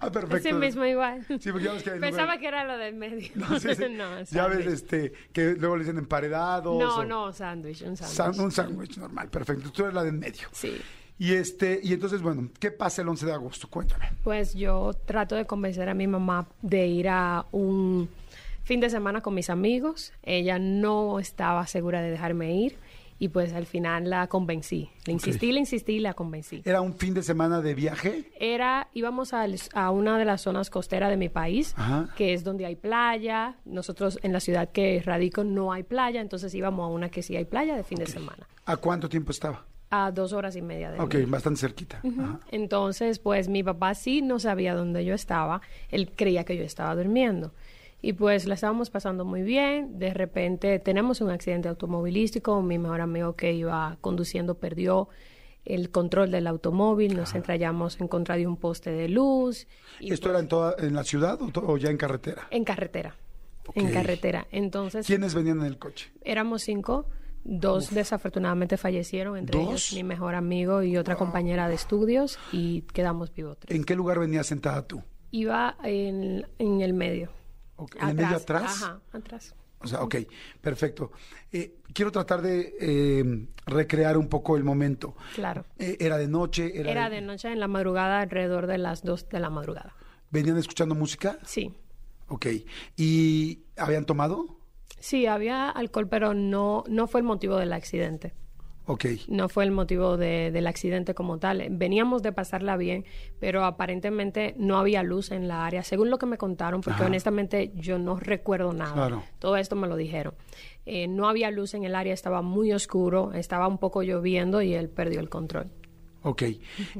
Ah, perfecto. Ese mismo igual. Sí, porque ya ves que hay Pensaba que era lo del medio. No, sí, sí. No, ya ves este, que luego le dicen emparedados. No, o- no, sándwich, un sándwich. un sándwich normal, perfecto. Tú eres la de en medio. Sí. Y este, y entonces, bueno, ¿qué pasa el 11 de agosto? Cuéntame. Pues yo trato de convencer a mi mamá de ir a un fin de semana con mis amigos. Ella no estaba segura de dejarme ir y pues al final la convencí. Le insistí, le insistí y la convencí. ¿Era un fin de semana de viaje? Era, íbamos al- a una de las zonas costeras de mi país, Ajá. que es donde hay playa. Nosotros en la ciudad que radico no hay playa, entonces íbamos a una que sí hay playa de fin de semana. ¿A cuánto tiempo estaba? A dos horas y media de Ok, mí. bastante cerquita. Entonces, pues mi papá sí no sabía dónde yo estaba. Él creía que yo estaba durmiendo. Y pues la estábamos pasando muy bien. De repente tenemos un accidente automovilístico. Mi mejor amigo que iba conduciendo perdió el control del automóvil. Nos entrallamos en contra de un poste de luz. y, ¿Esto pues, era en, toda, en la ciudad o, ya en carretera? en carretera. En carretera. Entonces, ¿Quiénes venían en el coche? éramos cinco. Dos desafortunadamente fallecieron, entre ¿Dos? ellos mi mejor amigo y otra compañera de estudios, y quedamos vivos. ¿En qué lugar venías sentada tú? Iba en, en el medio. ¿En el medio atrás? Ajá, atrás. O sea, ok, perfecto. Eh, quiero tratar de eh, recrear un poco el momento. Claro. Eh, era de noche, era, Era de noche en la madrugada, alrededor de las dos de la madrugada. ¿Venían escuchando música? Sí. Ok. ¿Y habían tomado? Sí, había alcohol, pero no, no fue el motivo del accidente. No fue el motivo de- del accidente como tal. Veníamos de pasarla bien, pero aparentemente no había luz en la área, según lo que me contaron, porque Ajá. honestamente yo no recuerdo nada. Claro. Todo esto me lo dijeron. Eh, no había luz en el área, estaba muy oscuro, estaba un poco lloviendo y él perdió el control. Ok.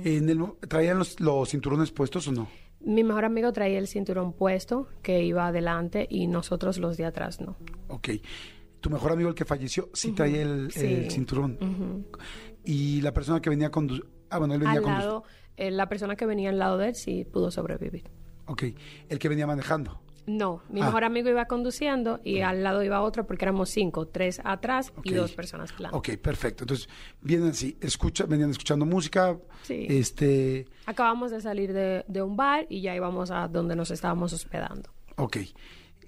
En el mo- ¿Traían los, los cinturones puestos o no? Mi mejor amigo traía el cinturón puesto, que iba adelante, y nosotros los de atrás no. Ok. ¿Tu mejor amigo, el que falleció, sí traía el, Sí. el cinturón? Y la persona que venía conduciendo... Ah, bueno, él venía Al lado, eh, la persona que venía al lado de él sí pudo sobrevivir. Ok. El que venía manejando. No, mi Ah. mejor amigo iba conduciendo y al lado iba otro porque éramos cinco, tres atrás y dos personas delante. Ok, perfecto. Entonces, vienen así, escucha, venían escuchando música. Sí. Este... Acabamos de salir de, de un bar y ya íbamos a donde nos estábamos hospedando. Ok.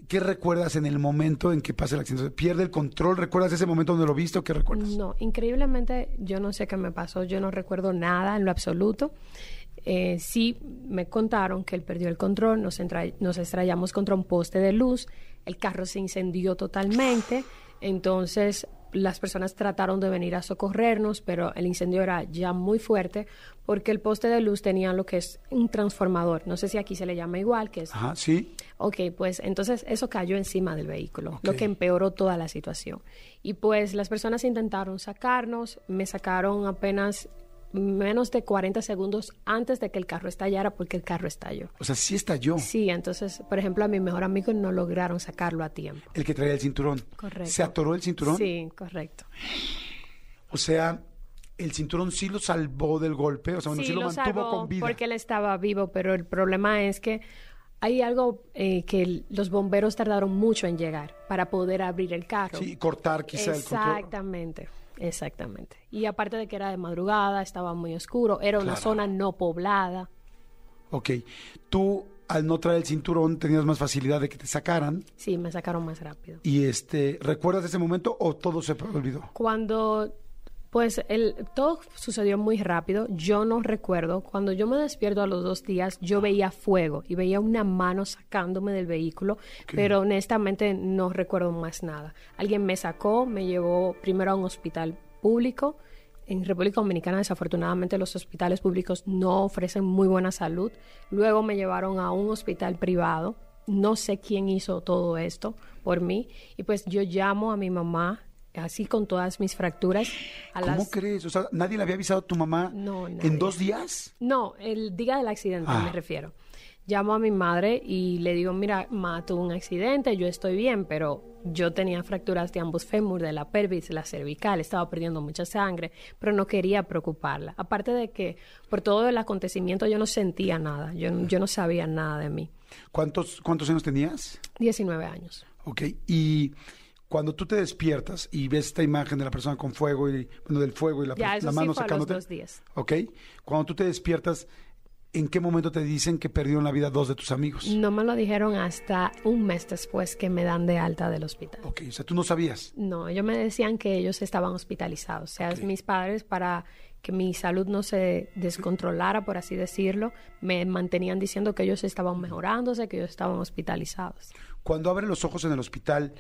¿Qué recuerdas en el momento en que pasa el accidente? ¿Pierde el control? ¿Recuerdas ese momento donde lo viste o qué recuerdas? No, increíblemente yo no sé qué me pasó, yo no recuerdo nada en lo absoluto. Eh, sí me contaron que él perdió el control, nos, nos estrellamos contra un poste de luz, el carro se incendió totalmente, entonces las personas trataron de venir a socorrernos, pero el incendio era ya muy fuerte porque el poste de luz tenía lo que es un transformador, no sé si aquí se le llama igual, que es Ajá, sí. Ok, pues entonces eso cayó encima del vehículo, lo que empeoró toda la situación. Y pues las personas intentaron sacarnos, me sacaron apenas menos de 40 segundos antes de que el carro estallara porque el carro estalló. O sea, sí estalló. Sí, entonces, por ejemplo, a mi mejor amigo no lograron sacarlo a tiempo. El que traía el cinturón. Correcto. ¿Se atoró el cinturón? Sí, correcto. O sea, el cinturón sí lo salvó del golpe. O sea, bueno, sí, lo, lo mantuvo con vida. porque él estaba vivo, pero el problema es que hay algo eh, que los bomberos tardaron mucho en llegar para poder abrir el carro. Sí, cortar quizá el control. Exactamente, exactamente. Y aparte de que era de madrugada, estaba muy oscuro, era una Claro. zona no poblada. Ok. Tú, al no traer el cinturón, tenías más facilidad de que te sacaran. Sí, me sacaron más rápido. Y este, ¿recuerdas ese momento o todo se olvidó? Cuando, pues, el, todo sucedió muy rápido, yo no recuerdo. Cuando yo me despierto a los dos días, yo veía fuego y veía una mano sacándome del vehículo, pero honestamente no recuerdo más nada. Alguien me sacó, me llevó primero a un hospital público. En República Dominicana, desafortunadamente, los hospitales públicos no ofrecen muy buena salud. Luego me llevaron a un hospital privado. No sé quién hizo todo esto por mí. Y pues yo llamo a mi mamá, así con todas mis fracturas. A ¿Cómo las... crees? O sea, ¿nadie le había avisado a tu mamá No, en dos días? No, el día del accidente Ah. me refiero. Llamo a mi madre y le digo, mira, ma, tuve un accidente, yo estoy bien, pero yo tenía fracturas de ambos fémur, de la pelvis, de la cervical, estaba perdiendo mucha sangre, pero no quería preocuparla. Aparte de que por todo el acontecimiento yo no sentía nada, yo, yo no sabía nada de mí. ¿Cuántos, ¿Cuántos años tenías? 19 años. Ok. Y cuando tú te despiertas y ves esta imagen de la persona con fuego y, bueno, del fuego y la, Ya, eso la sí mano fue a los sacándote. dos días. Ok. Cuando tú te despiertas, ¿en qué momento te dicen que perdieron la vida dos de tus amigos? No me lo dijeron hasta un mes después que me dan de alta del hospital. Ok. O sea, tú no sabías. No, ellos me decían que ellos estaban hospitalizados. O sea, Ok. mis padres, para que mi salud no se descontrolara, por así decirlo, me mantenían diciendo que ellos estaban mejorándose, que ellos estaban hospitalizados. Cuando abres los ojos en el hospital,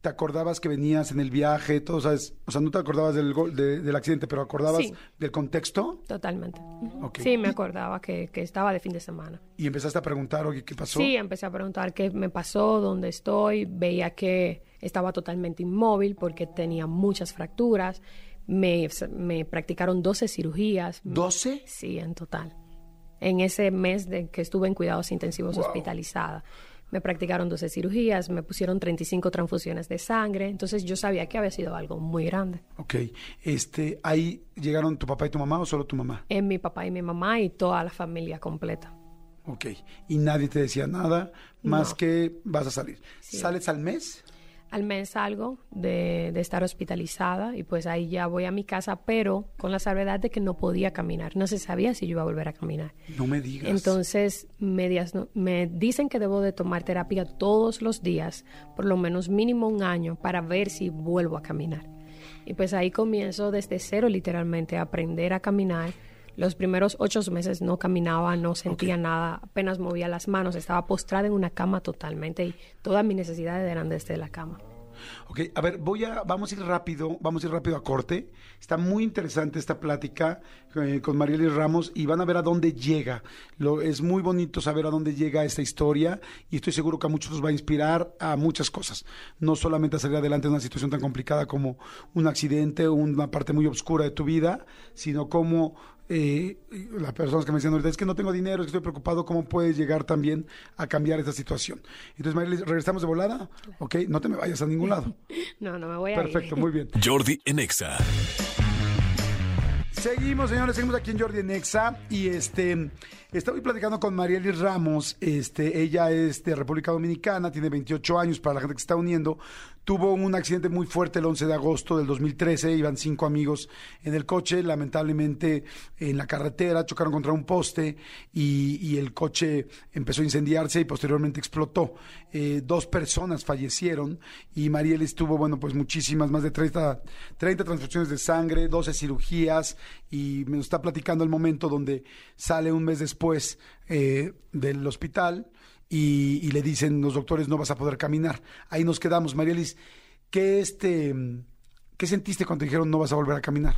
¿te acordabas que venías en el viaje? Todo, ¿sabes? O sea, no te acordabas del, gol- de- del accidente, pero ¿acordabas Sí. del contexto? Totalmente. Sí, me acordaba que, que estaba de fin de semana. Y empezaste a preguntar, oye, ¿qué pasó? Sí, empecé a preguntar qué me pasó, dónde estoy. Veía que estaba totalmente inmóvil porque tenía muchas fracturas. Me, me practicaron 12 cirugías. ¿12? Sí, en total. En ese mes de que estuve en cuidados intensivos Wow. hospitalizada. Me practicaron 12 cirugías, me pusieron 35 transfusiones de sangre, entonces yo sabía que había sido algo muy grande. Ok. Este, ¿Ahí llegaron tu papá y tu mamá o solo tu mamá? En mi papá y mi mamá y toda la familia completa. Ok. Y nadie te decía nada más No. que vas a salir. Sí. ¿Sales al mes? Al mes salgo de, de estar hospitalizada y pues ahí ya voy a mi casa, pero con la salvedad de que no podía caminar. No se sabía si yo iba a volver a caminar. No me digas. Entonces me, dias- me dicen que debo de tomar terapia todos los días, por lo menos mínimo un año, para ver si vuelvo a caminar. Y pues ahí comienzo desde cero literalmente a aprender a caminar. Los primeros ocho meses no caminaba, no sentía nada, apenas movía las manos, estaba postrada en una cama totalmente y todas mis necesidades eran desde la cama. Ok, a ver, voy a, vamos a ir rápido, vamos a ir rápido a corte. Está muy interesante esta plática eh, con Marielis Ramos y van a ver a dónde llega. Lo, es muy bonito saber a dónde llega esta historia y estoy seguro que a muchos va a inspirar a muchas cosas. No solamente a salir adelante en una situación tan complicada como un accidente o una parte muy oscura de tu vida, sino como eh, las personas que me decían ahorita, es que no tengo dinero, es que estoy preocupado, ¿cómo puedes llegar también a cambiar esta situación? Entonces, Marielis, ¿regresamos de volada? Ok, no te me vayas a ningún lado. No, no me voy a Perfecto, muy bien. Jordi en Exa. Seguimos, señores, seguimos aquí en Jordi en Exa y este estoy platicando con Marielis Ramos, este ella es de República Dominicana, tiene 28 años para la gente que se está uniendo. Tuvo un accidente muy fuerte el 11 de agosto del 2013, iban cinco amigos en el coche, lamentablemente en la carretera chocaron contra un poste y, el coche empezó a incendiarse y posteriormente explotó. Eh, dos personas fallecieron y Marielis tuvo, bueno, pues muchísimas, más de 30, 30 transfusiones de sangre, 12 cirugías y me está platicando el momento donde sale un mes después eh, del hospital y, y, le dicen los doctores no vas a poder caminar. Ahí nos quedamos, Marielis. ¿Qué, este, ¿Qué sentiste cuando te dijeron no vas a volver a caminar?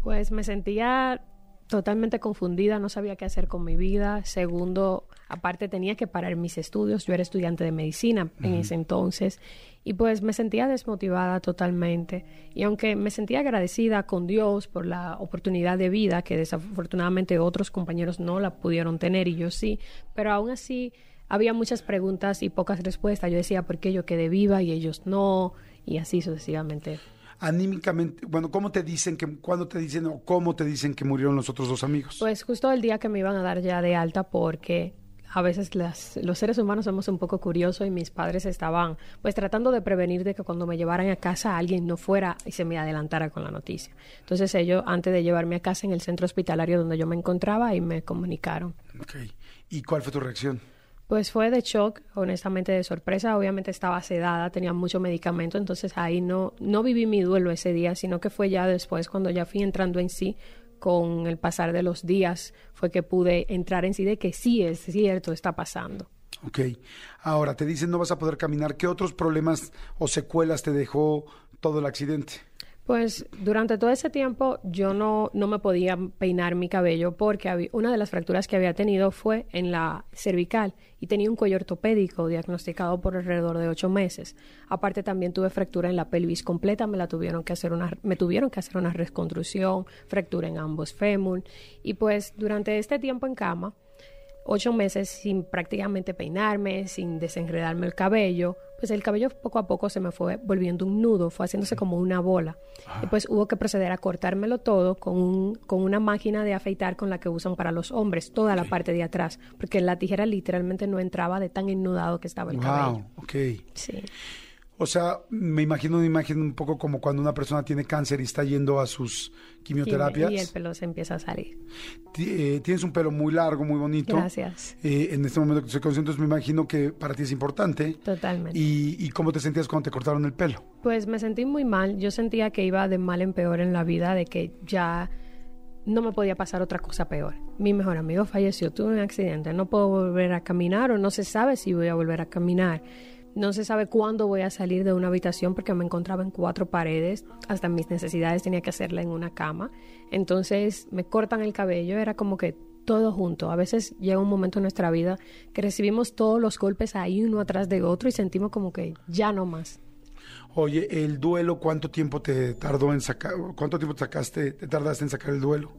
Pues me sentía totalmente confundida, no sabía qué hacer con mi vida. Segundo, aparte tenía que parar mis estudios. Yo era estudiante de medicina uh -huh. en ese entonces y pues me sentía desmotivada totalmente. Y aunque me sentía agradecida con Dios por la oportunidad de vida que desafortunadamente otros compañeros no la pudieron tener y yo sí, pero aún así había muchas preguntas y pocas respuestas. Yo decía, ¿por qué yo quedé viva y ellos no? Y así sucesivamente. Anímicamente, bueno, ¿cómo te dicen que, cuándo te dicen o cómo te dicen que murieron los otros dos amigos? Pues justo el día que me iban a dar ya de alta porque a veces las, los seres humanos somos un poco curiosos y mis padres estaban pues tratando de prevenir de que cuando me llevaran a casa alguien no fuera y se me adelantara con la noticia. Entonces ellos, antes de llevarme a casa en el centro hospitalario donde yo me encontraba, ahí me comunicaron. ¿Y cuál fue tu reacción? Pues fue de shock, honestamente de sorpresa. Obviamente estaba sedada, tenía mucho medicamento, entonces ahí no, no viví mi duelo ese día, sino que fue ya después cuando ya fui entrando en sí con el pasar de los días fue que pude entrar en sí de que sí es cierto, está pasando. Ok. Ahora, te dicen no vas a poder caminar. ¿Qué otros problemas o secuelas te dejó todo el accidente? Pues durante todo ese tiempo yo no, no me podía peinar mi cabello porque había, una de las fracturas que había tenido fue en la cervical y tenía un cuello ortopédico diagnosticado por alrededor de ocho meses. Aparte también tuve fractura en la pelvis completa, me la tuvieron que hacer una, me tuvieron que hacer una reconstrucción, fractura en ambos fémur y pues durante este tiempo en cama ocho meses sin prácticamente peinarme, sin desenredarme el cabello, pues el cabello poco a poco se me fue volviendo un nudo, fue haciéndose como una bola. Ah. Y pues hubo que proceder a cortármelo todo con, un, con una máquina de afeitar con la que usan para los hombres, toda okay. la parte de atrás, porque la tijera literalmente no entraba de tan ennudado que estaba el wow, cabello. ok. Sí. O sea, me imagino una imagen un poco como cuando una persona tiene cáncer y está yendo a sus quimioterapias. Sí, y el pelo se empieza a salir. Eh, tienes un pelo muy largo, muy bonito. Gracias. Eh, en este momento que estoy consciente, me imagino que para ti es importante. Totalmente. ¿Y, ¿Y cómo te sentías cuando te cortaron el pelo? Pues me sentí muy mal. Yo sentía que iba de mal en peor en la vida, de que ya no me podía pasar otra cosa peor. Mi mejor amigo falleció, tuve un accidente, no puedo volver a caminar o no se sabe si voy a volver a caminar. No se sabe cuándo voy a salir de una habitación porque me encontraba en cuatro paredes. Hasta mis necesidades tenía que hacerla en una cama. Entonces me cortan el cabello. Era como que todo junto. A veces llega un momento en nuestra vida que recibimos todos los golpes ahí uno atrás de otro y sentimos como que ya no más. Oye, el duelo, ¿cuánto tiempo te tardó en sacar? ¿Cuánto tiempo te sacaste, te tardaste en sacar el duelo?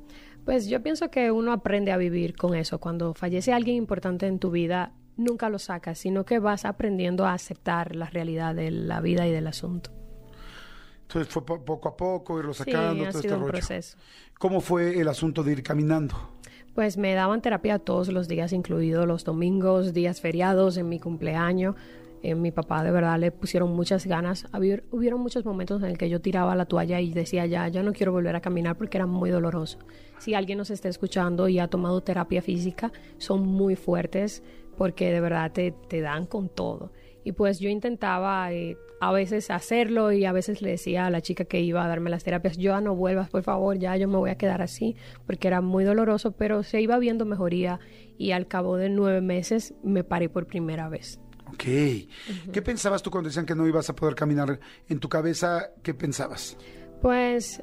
Pues yo pienso que uno aprende a vivir con eso. Cuando fallece alguien importante en tu vida, nunca lo sacas, sino que vas aprendiendo a aceptar la realidad de la vida y del asunto. Entonces fue poco a poco irlo sacando. Sí, ha todo sido este un proceso. ¿Cómo fue el asunto de ir caminando? Pues me daban terapia todos los días, incluidos los domingos, días feriados, en mi cumpleaños. Eh, mi papá de verdad le pusieron muchas ganas. Había, hubieron muchos momentos en el que yo tiraba la toalla y decía ya, ya no quiero volver a caminar porque era muy doloroso. Si alguien nos está escuchando y ha tomado terapia física, son muy fuertes porque de verdad te, te dan con todo. Y pues yo intentaba eh, a veces hacerlo y a veces le decía a la chica que iba a darme las terapias, yo no vuelvas, por favor, ya yo me voy a quedar así, porque era muy doloroso, pero se iba viendo mejoría y al cabo de nueve meses me paré por primera vez. Ok. ¿Qué pensabas tú cuando decían que no ibas a poder caminar? En tu cabeza, ¿qué pensabas? Pues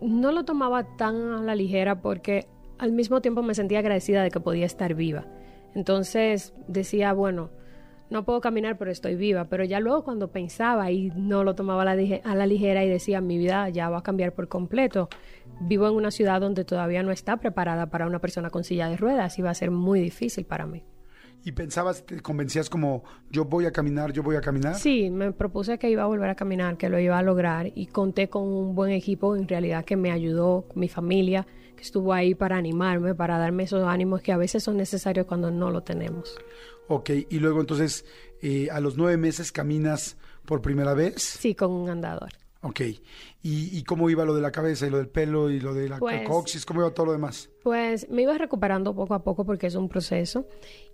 no lo tomaba tan a la ligera porque al mismo tiempo me sentía agradecida de que podía estar viva. Entonces decía, bueno, no puedo caminar, pero estoy viva. Pero ya luego cuando pensaba y no lo tomaba a la, ligera y decía, mi vida ya va a cambiar por completo. Vivo en una ciudad donde todavía no está preparada para una persona con silla de ruedas y va a ser muy difícil para mí. ¿Y pensabas, te convencías como, yo voy a caminar, yo voy a caminar? Sí, me propuse que iba a volver a caminar, que lo iba a lograr y conté con un buen equipo en realidad que me ayudó, mi familia, que estuvo ahí para animarme, para darme esos ánimos que a veces son necesarios cuando no lo tenemos. Ok, y luego entonces eh, a los nueve meses caminas por primera vez. Sí, con un andador. Ok, ¿Y, ¿Y, cómo iba lo de la cabeza y lo del pelo y lo de la Pues- coxis? ¿Cómo iba todo lo demás? Pues me iba recuperando poco a poco porque es un proceso.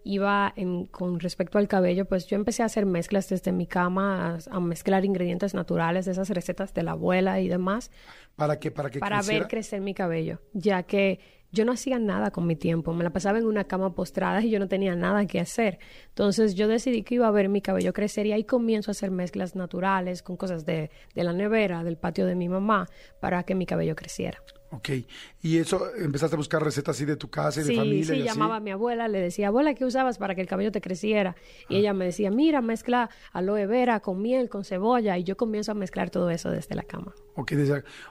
Iba en- con respecto al cabello, pues yo empecé a hacer mezclas desde mi cama, a, a mezclar ingredientes naturales de esas recetas de la abuela y demás, ¿Para qué? ¿Para que para creciera? ver crecer mi cabello, ya que yo no hacía nada con mi tiempo, me la pasaba en una cama postrada y yo no tenía nada que hacer. Entonces yo decidí que iba a ver mi cabello crecer y ahí comienzo a hacer mezclas naturales con cosas de, de la nevera, del patio de mi mamá, para que mi cabello creciera. Ok, y eso, empezaste a buscar recetas así de tu casa y de Sí, familia sí, y así. llamaba a mi abuela, le decía, abuela, ¿qué usabas para que el cabello te creciera? Y ella me decía, mira, mezcla aloe vera con miel, con cebolla, y yo comienzo a mezclar todo eso desde la cama. Ok,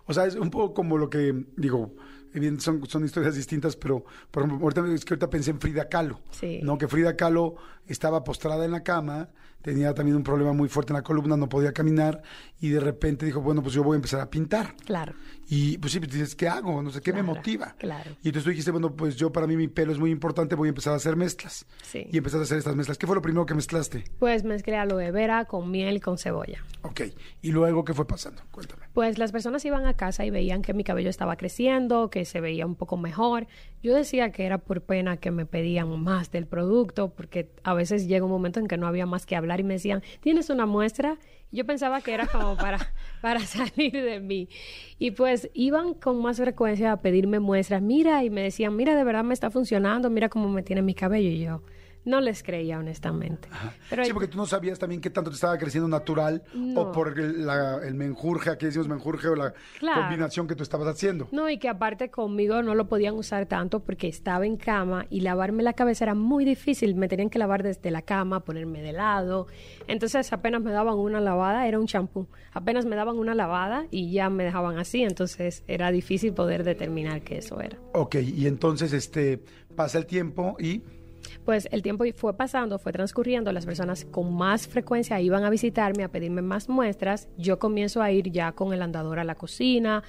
o sea, es un poco como lo que, digo, evidente, son, son historias distintas, pero, por ejemplo, ahorita, es que ahorita pensé en Frida Kahlo, Sí. ¿no? Que Frida Kahlo estaba postrada en la cama, tenía también un problema muy fuerte en la columna, no podía caminar, y de repente dijo, bueno, pues yo voy a empezar a pintar. Claro. Y pues sí, dices, ¿qué hago? No sé, ¿qué me motiva? claro. Y entonces tú dijiste, bueno, pues yo para mí mi pelo es muy importante, voy a empezar a hacer mezclas. Sí. Y empezaste a hacer estas mezclas. ¿Qué fue lo primero que mezclaste? Pues mezclé aloe vera con miel y con cebolla. Ok. ¿Y luego qué fue pasando? Cuéntame. Pues las personas iban a casa y veían que mi cabello estaba creciendo, que se veía un poco mejor. Yo decía que era por pena que me pedían más del producto, porque a veces llega un momento en que no había más que hablar y me decían, ¿tienes una muestra? Yo pensaba que era como para, para salir de mí. Y pues iban con más frecuencia a pedirme muestras, mira, y me decían, mira, de verdad me está funcionando, mira cómo me tiene mi cabello. Y yo no les creía, honestamente. Pero sí, porque tú no sabías también qué tanto te estaba creciendo natural No. o por el, la- el menjurje, aquí decimos menjurje o la Claro. combinación que tú estabas haciendo. No, y que aparte conmigo no lo podían usar tanto porque estaba en cama y lavarme la cabeza era muy difícil. Me tenían que lavar desde la cama, ponerme de lado. Entonces apenas me daban una lavada, era un champú. Apenas me daban una lavada y ya me dejaban así. Entonces era difícil poder determinar qué eso era. Ok, y entonces este pasa el tiempo y Pues el tiempo fue pasando, fue transcurriendo, las personas con más frecuencia iban a visitarme, a pedirme más muestras. Yo comienzo a ir ya con el andador a la cocina,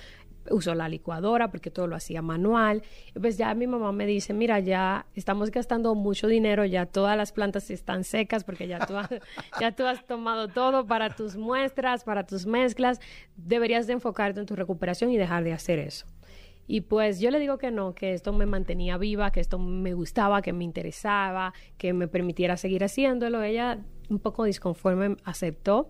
uso la licuadora porque todo lo hacía manual. Pues ya mi mamá me dice, mira, ya estamos gastando mucho dinero, ya todas las plantas están secas porque ya tú has, ya tú has tomado todo para tus muestras, para tus mezclas. Deberías de enfocarte en tu recuperación y dejar de hacer eso. Y pues yo le digo que no, que esto me mantenía viva, que esto me gustaba, que me interesaba, que me permitiera seguir haciéndolo. Ella un poco disconforme aceptó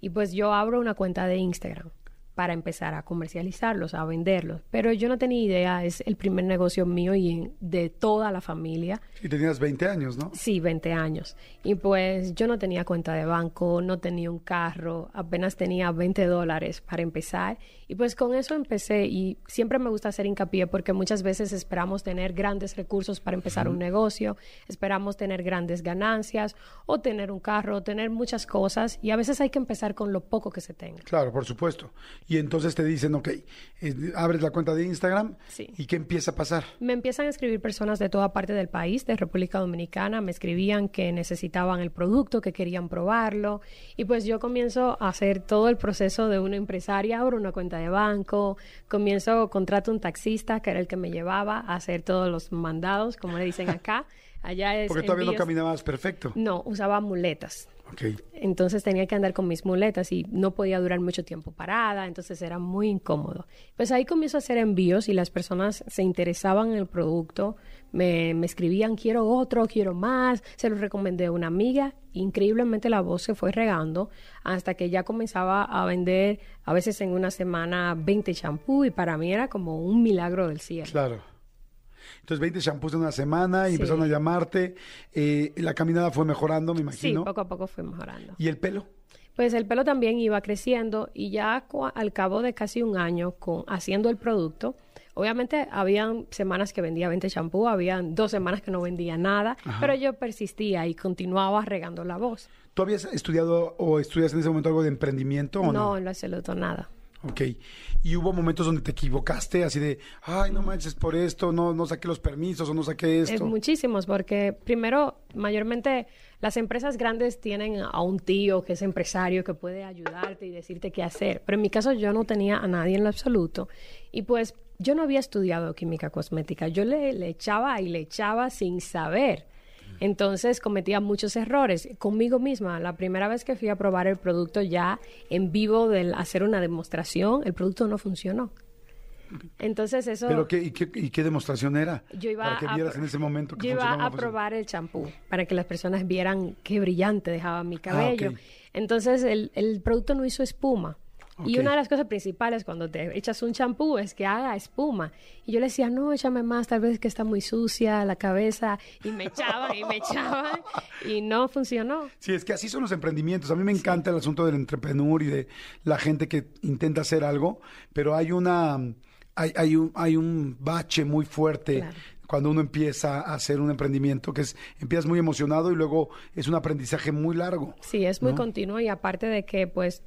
y pues yo abro una cuenta de Instagram para empezar a comercializarlos, a venderlos. Pero yo no tenía idea, es el primer negocio mío y en- de toda la familia. y tenías 20 años, ¿no? Sí, 20 años. Y pues yo no tenía cuenta de banco, no tenía un carro, apenas tenía 20 dólares para empezar. Y pues con eso empecé y siempre me gusta hacer hincapié porque muchas veces esperamos tener grandes recursos para empezar un negocio, esperamos tener grandes ganancias o tener un carro, o tener muchas cosas y a veces hay que empezar con lo poco que se tenga. Claro, por supuesto. Y entonces te dicen, ok, eh, abres la cuenta de Instagram Sí. y ¿qué empieza a pasar? Me empiezan a escribir personas de toda parte del país, de República Dominicana, me escribían que necesitaban el producto, que querían probarlo, y pues yo comienzo a hacer todo el proceso de una empresaria, abro una cuenta de banco, comienzo, contrato un taxista, que era el que me llevaba a hacer todos los mandados, como le dicen acá, Allá es Porque todavía no caminabas perfecto. No, usaba muletas. Entonces tenía que andar con mis muletas y no podía durar mucho tiempo parada, entonces era muy incómodo. Pues ahí comienzo a hacer envíos y las personas se interesaban en el producto, me, me escribían quiero otro, quiero más, se lo recomendé a una amiga, increíblemente la voz se fue regando hasta que ya comenzaba a vender a veces en una semana 20 champú y para mí era como un milagro del cielo. Claro. Entonces 20 shampoos en una semana y Sí. empezaron a llamarte. eh, la caminada fue mejorando, me Sí, imagino. poco a poco fue mejorando. ¿Y el pelo? Pues el pelo también iba creciendo y ya al cabo de casi un año con haciendo el producto, obviamente habían semanas que vendía 20 champú, habían dos semanas que no vendía nada, pero yo persistía y continuaba regando la voz. ¿Tú habías estudiado o estudias en ese momento algo de emprendimiento o no? No, en lo absoluto nada. Ok. ¿Y hubo momentos donde te equivocaste así de, ay, no manches por esto, no, no saqué los permisos o no saqué Es esto? muchísimos, porque primero, mayormente las empresas grandes tienen a un tío que es empresario que puede ayudarte y decirte qué hacer. Pero en mi caso yo no tenía a nadie en lo absoluto. Y pues yo no había estudiado química cosmética. Yo le, le echaba y le echaba sin saber. Entonces cometía muchos errores conmigo misma. La primera vez que fui a probar el producto ya en vivo, del hacer una demostración, el producto no funcionó. Entonces eso... ¿Pero qué y, qué, y qué demostración era? Yo iba Para que a vieras en ese momento que Yo iba a funcionaba. probar el champú para que las personas vieran qué brillante dejaba mi cabello. Ah, ok. Entonces el, el producto no hizo espuma. Y una de las cosas principales cuando te echas un champú es que haga espuma. Y yo le decía, no, échame más, tal vez que está muy sucia la cabeza. Y me echaban y me echaban y no funcionó. Sí, es que así son los emprendimientos. A mí me encanta el asunto del entrepreneur y de la gente que intenta hacer algo, pero hay una hay, hay un hay un bache muy fuerte Claro. cuando uno empieza a hacer un emprendimiento que es empiezas muy emocionado y luego es un aprendizaje muy largo. Sí, es muy ¿no? continuo y aparte de que, pues,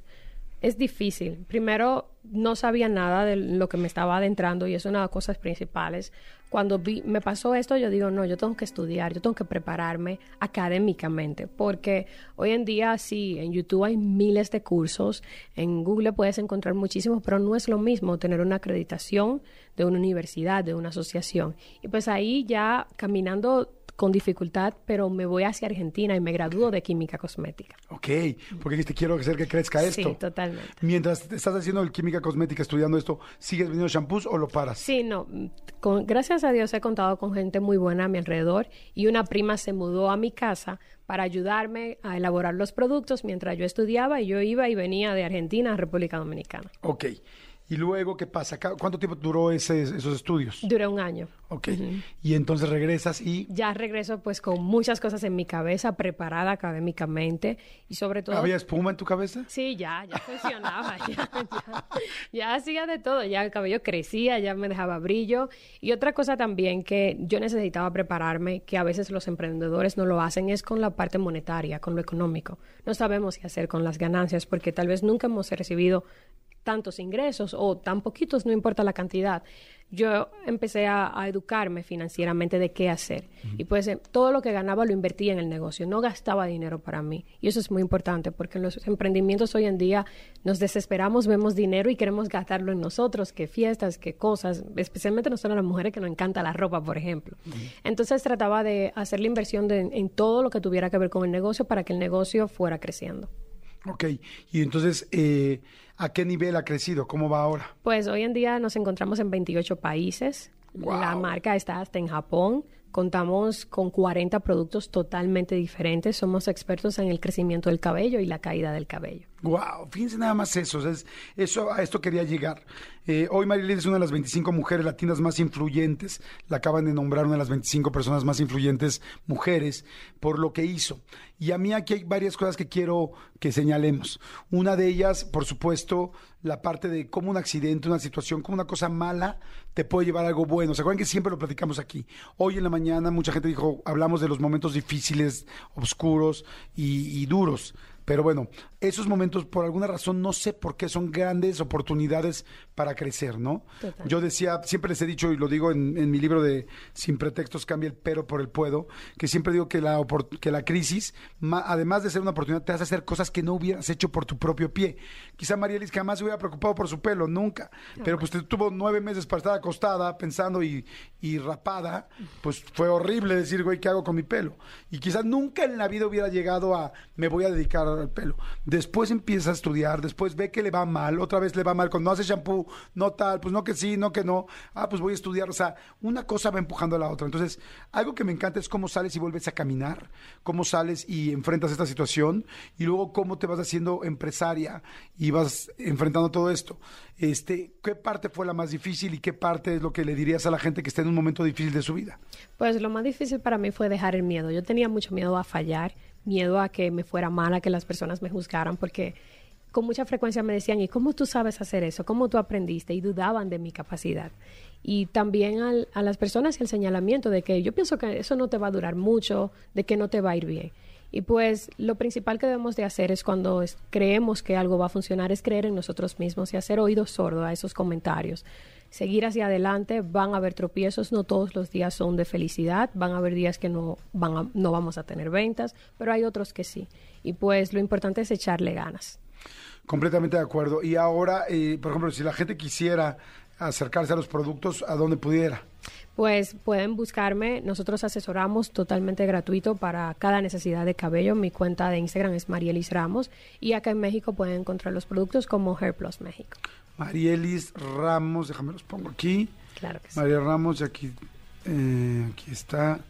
es difícil. Primero, no sabía nada de lo que me estaba adentrando y es una de las cosas principales. Cuando vi, me pasó esto, yo digo, no, yo tengo que estudiar, yo tengo que prepararme académicamente, porque hoy en día sí, en YouTube hay miles de cursos, en Google puedes encontrar muchísimos, pero no es lo mismo tener una acreditación de una universidad, de una asociación. Y pues ahí ya caminando con dificultad, pero me voy hacia Argentina y me gradúo de química cosmética. Ok, porque dijiste quiero hacer que crezca esto. Sí, totalmente. Mientras te estás haciendo el química cosmética, estudiando esto, ¿sigues vendiendo shampoos o lo paras? Sí, no. Con, gracias a Dios he contado con gente muy buena a mi alrededor y una prima se mudó a mi casa para ayudarme a elaborar los productos mientras yo estudiaba y yo iba y venía de Argentina a República Dominicana. Ok. ¿Y luego qué pasa? ¿Cuánto tiempo duró ese- esos estudios? Duré un año. Ok. Y entonces regresas y Ya regreso pues con muchas cosas en mi cabeza, preparada académicamente y sobre todo... ¿había espuma en tu cabeza? Sí, ya, ya funcionaba, ya, ya, ya hacía de todo, ya el cabello crecía, ya me dejaba brillo. Y otra cosa también que yo necesitaba prepararme, que a veces los emprendedores no lo hacen, es con la parte monetaria, con lo económico. No sabemos qué hacer con las ganancias porque tal vez nunca hemos recibido tantos ingresos o tan poquitos, no importa la cantidad. Yo empecé a, a educarme financieramente de qué hacer. Y pues eh, todo lo que ganaba lo invertía en el negocio, no gastaba dinero para mí. Y eso es muy importante porque en los emprendimientos hoy en día nos desesperamos, vemos dinero y queremos gastarlo en nosotros, que fiestas, que cosas, especialmente nosotros las mujeres que nos encanta la ropa, por ejemplo. Entonces trataba de hacer la inversión de- en todo lo que tuviera que ver con el negocio para que el negocio fuera creciendo. Ok. Y entonces, eh, ¿a qué nivel ha crecido? ¿Cómo va ahora? Pues hoy en día nos encontramos en 28 países. Wow. La marca está hasta en Japón. Contamos con 40 productos totalmente diferentes. Somos expertos en el crecimiento del cabello y la caída del cabello. Wow, fíjense nada más eso, o sea, es- eso a esto quería llegar. Eh, hoy Marilyn es una de las 25 mujeres latinas más influyentes, la acaban de nombrar una de las 25 personas más influyentes mujeres por lo que hizo. Y a mí aquí hay varias cosas que quiero que señalemos. Una de ellas, por supuesto, la parte de cómo un accidente, una situación, como una cosa mala te puede llevar a algo bueno. ¿Se acuerdan que siempre lo platicamos aquí? Hoy en la mañana mucha gente dijo, hablamos de los momentos difíciles, oscuros y, y duros Pero bueno, esos momentos, por alguna razón, no sé por qué son grandes oportunidades para crecer, ¿no? Total. Yo decía, siempre les he dicho, y lo digo en, en mi libro de Sin pretextos, cambia el pero por el puedo, que siempre digo que la, que la crisis, ma- además de ser una oportunidad, te hace hacer cosas que no hubieras hecho por tu propio pie. Quizá Marielis jamás se hubiera preocupado por su pelo, nunca. Pero pues te tuvo nueve meses para estar acostada, pensando y, y rapada, pues fue horrible decir, güey, ¿qué hago con mi pelo? Y quizás nunca en la vida hubiera llegado a, me voy a dedicar al pelo. Después empieza a estudiar, después ve que le va mal, otra vez le va mal, cuando no hace shampoo, no tal, pues no que sí, no que no, ah, pues voy a estudiar, o sea, una cosa va empujando a la otra. Entonces, algo que me encanta es cómo sales y vuelves a caminar, cómo sales y enfrentas esta situación, y luego cómo te vas haciendo empresaria y vas enfrentando todo esto. Este, ¿qué parte fue la más difícil y qué parte es lo que le dirías a la gente que está en un momento difícil de su vida? Pues lo más difícil para mí fue dejar el miedo. Yo tenía mucho miedo a fallar, miedo a que me fuera mal, a que las personas me juzgaran, porque con mucha frecuencia me decían, ¿y cómo tú sabes hacer eso? ¿Cómo tú aprendiste? Y dudaban de mi capacidad. Y también a las personas el señalamiento de que yo pienso que eso no te va a durar mucho, de que no te va a ir bien. Y pues lo principal que debemos de hacer es cuando es- creemos que algo va a funcionar, es creer en nosotros mismos y hacer oído sordo a esos comentarios. Seguir hacia adelante, van a haber tropiezos, no todos los días son de felicidad, van a haber días que no, van a- no vamos a tener ventas, pero hay otros que sí. Y pues lo importante es echarle ganas. Completamente de acuerdo. Y ahora, eh, por ejemplo, si la gente quisiera acercarse a los productos, ¿a dónde pudiera? Pues pueden buscarme, nosotros asesoramos totalmente gratuito para cada necesidad de cabello. Mi cuenta de Instagram es Marielis Ramos y acá en México pueden encontrar los productos como Hair Plus México. Marielis Ramos, déjame los pongo aquí. Claro que sí. María Ramos, y aquí, eh, aquí está.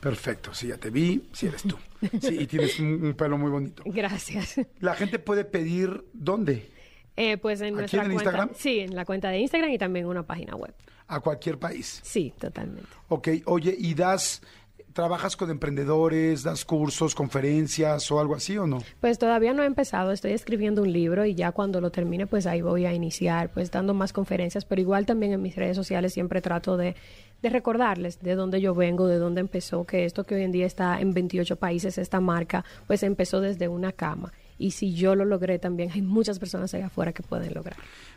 Perfecto, sí, ya te vi, sí eres tú. Sí, y tienes un, un pelo muy bonito. Gracias. La gente puede pedir, ¿dónde? Eh, pues en ¿Aquí nuestra en cuenta, Instagram? sí, en la cuenta de Instagram y también una página web. A cualquier país. Sí, totalmente. Ok, oye, ¿y das, trabajas con emprendedores, das cursos, conferencias o algo así o no? Pues todavía no he empezado, estoy escribiendo un libro y ya cuando lo termine, pues ahí voy a iniciar, pues dando más conferencias, pero igual también en mis redes sociales siempre trato de, de recordarles de dónde yo vengo, de dónde empezó, que esto que hoy en día está en 28 países, esta marca, pues empezó desde una cama. Y si yo lo logré también, hay muchas personas allá afuera que pueden lograr.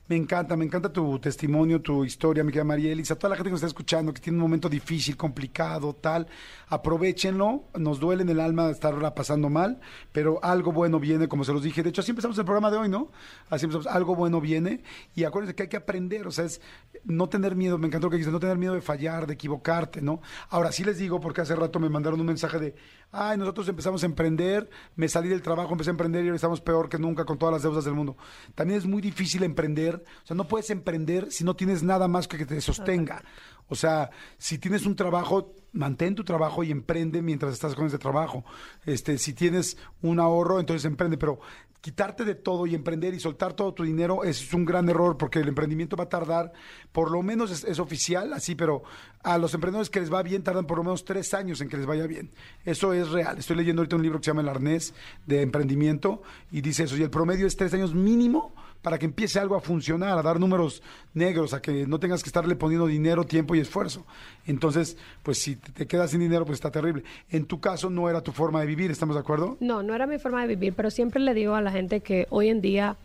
Me encanta, me encanta tu testimonio, tu historia, mi querida María Elisa. Toda la gente que nos está escuchando, que tiene un momento difícil, complicado, tal, aprovechenlo. Nos duele en el alma estarla pasando mal, pero algo bueno viene, como se los dije. De hecho, así empezamos el programa de hoy, ¿no? Así empezamos, algo bueno viene. Y acuérdense que hay que aprender, o sea, es no tener miedo, me encantó lo que dices, no tener miedo de fallar, de equivocarte, ¿no? Ahora sí les digo, porque hace rato me mandaron un mensaje de, ay, nosotros empezamos a emprender, me salí del trabajo, empecé a emprender y ahora estamos peor que nunca con todas las deudas del mundo. También es muy difícil emprender, o sea, no puedes emprender si no tienes nada más que que te sostenga. O sea, si tienes un trabajo, mantén tu trabajo y emprende mientras estás con ese trabajo. Este, si tienes un ahorro, entonces emprende, pero quitarte de todo y emprender y soltar todo tu dinero es un gran error porque el emprendimiento va a tardar, por lo menos es, es oficial, así, pero a los emprendedores que les va bien tardan por lo menos tres años en que les vaya bien. Eso es real. Estoy leyendo ahorita un libro que se llama El Arnés de Emprendimiento y dice eso, y el promedio es tres años mínimo para que empiece algo a funcionar, a dar números negros, a que no tengas que estarle poniendo dinero, tiempo y esfuerzo. Entonces, pues si te quedas sin dinero, pues está terrible. En tu caso no era tu forma de vivir, ¿estamos de acuerdo? No, no era mi forma de vivir, pero siempre le digo a la gente que hoy en día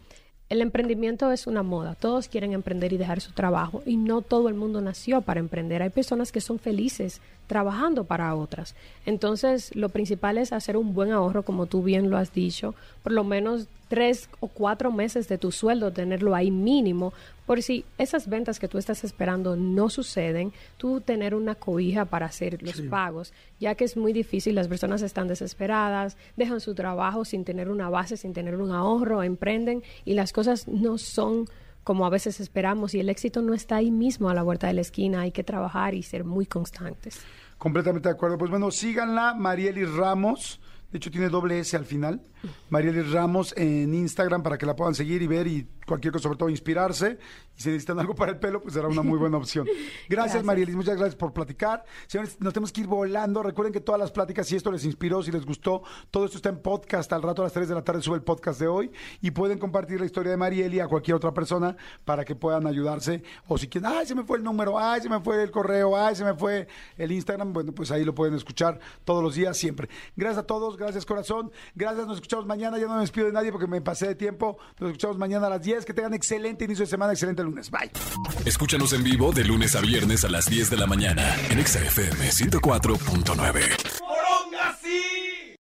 el emprendimiento es una moda. Todos quieren emprender y dejar su trabajo y no todo el mundo nació para emprender. Hay personas que son felices trabajando para otras. Entonces, lo principal es hacer un buen ahorro, como tú bien lo has dicho, por lo menos tres o cuatro meses de tu sueldo, tenerlo ahí mínimo, por si esas ventas que tú estás esperando no suceden, tú tener una cobija para hacer los pagos, ya que es muy difícil, las personas están desesperadas, dejan su trabajo sin tener una base, sin tener un ahorro, emprenden y las cosas no son como a veces esperamos y el éxito no está ahí mismo a la vuelta de la esquina, hay que trabajar y ser muy constantes. Completamente de acuerdo. Pues bueno, síganla, Marielis Ramos. De hecho, tiene doble S al final. Marielis Ramos en Instagram para que la puedan seguir y ver y cualquier cosa, sobre todo inspirarse. Y si necesitan algo para el pelo, pues será una muy buena opción. Gracias, Gracias. Marielis. Muchas gracias por platicar. Señores, nos tenemos que ir volando. Recuerden que todas las pláticas, si esto les inspiró, si les gustó, todo esto está en podcast. Al rato a las 3 de la tarde sube el podcast de hoy. Y pueden compartir la historia de Marieli a cualquier otra persona para que puedan ayudarse. O si quieren, ay, se me fue el número, ay, se me fue el correo, ay, se me fue el Instagram. Bueno, pues ahí lo pueden escuchar todos los días, siempre. Gracias a todos, gracias corazón. Gracias, nos escuchamos. Escuchamos mañana. Ya no me despido de nadie porque me pasé de tiempo. Nos escuchamos mañana a las 10. Que tengan excelente inicio de semana, excelente lunes. Bye. Escúchanos en vivo de lunes a viernes a las 10 de la mañana en XFM 104.9.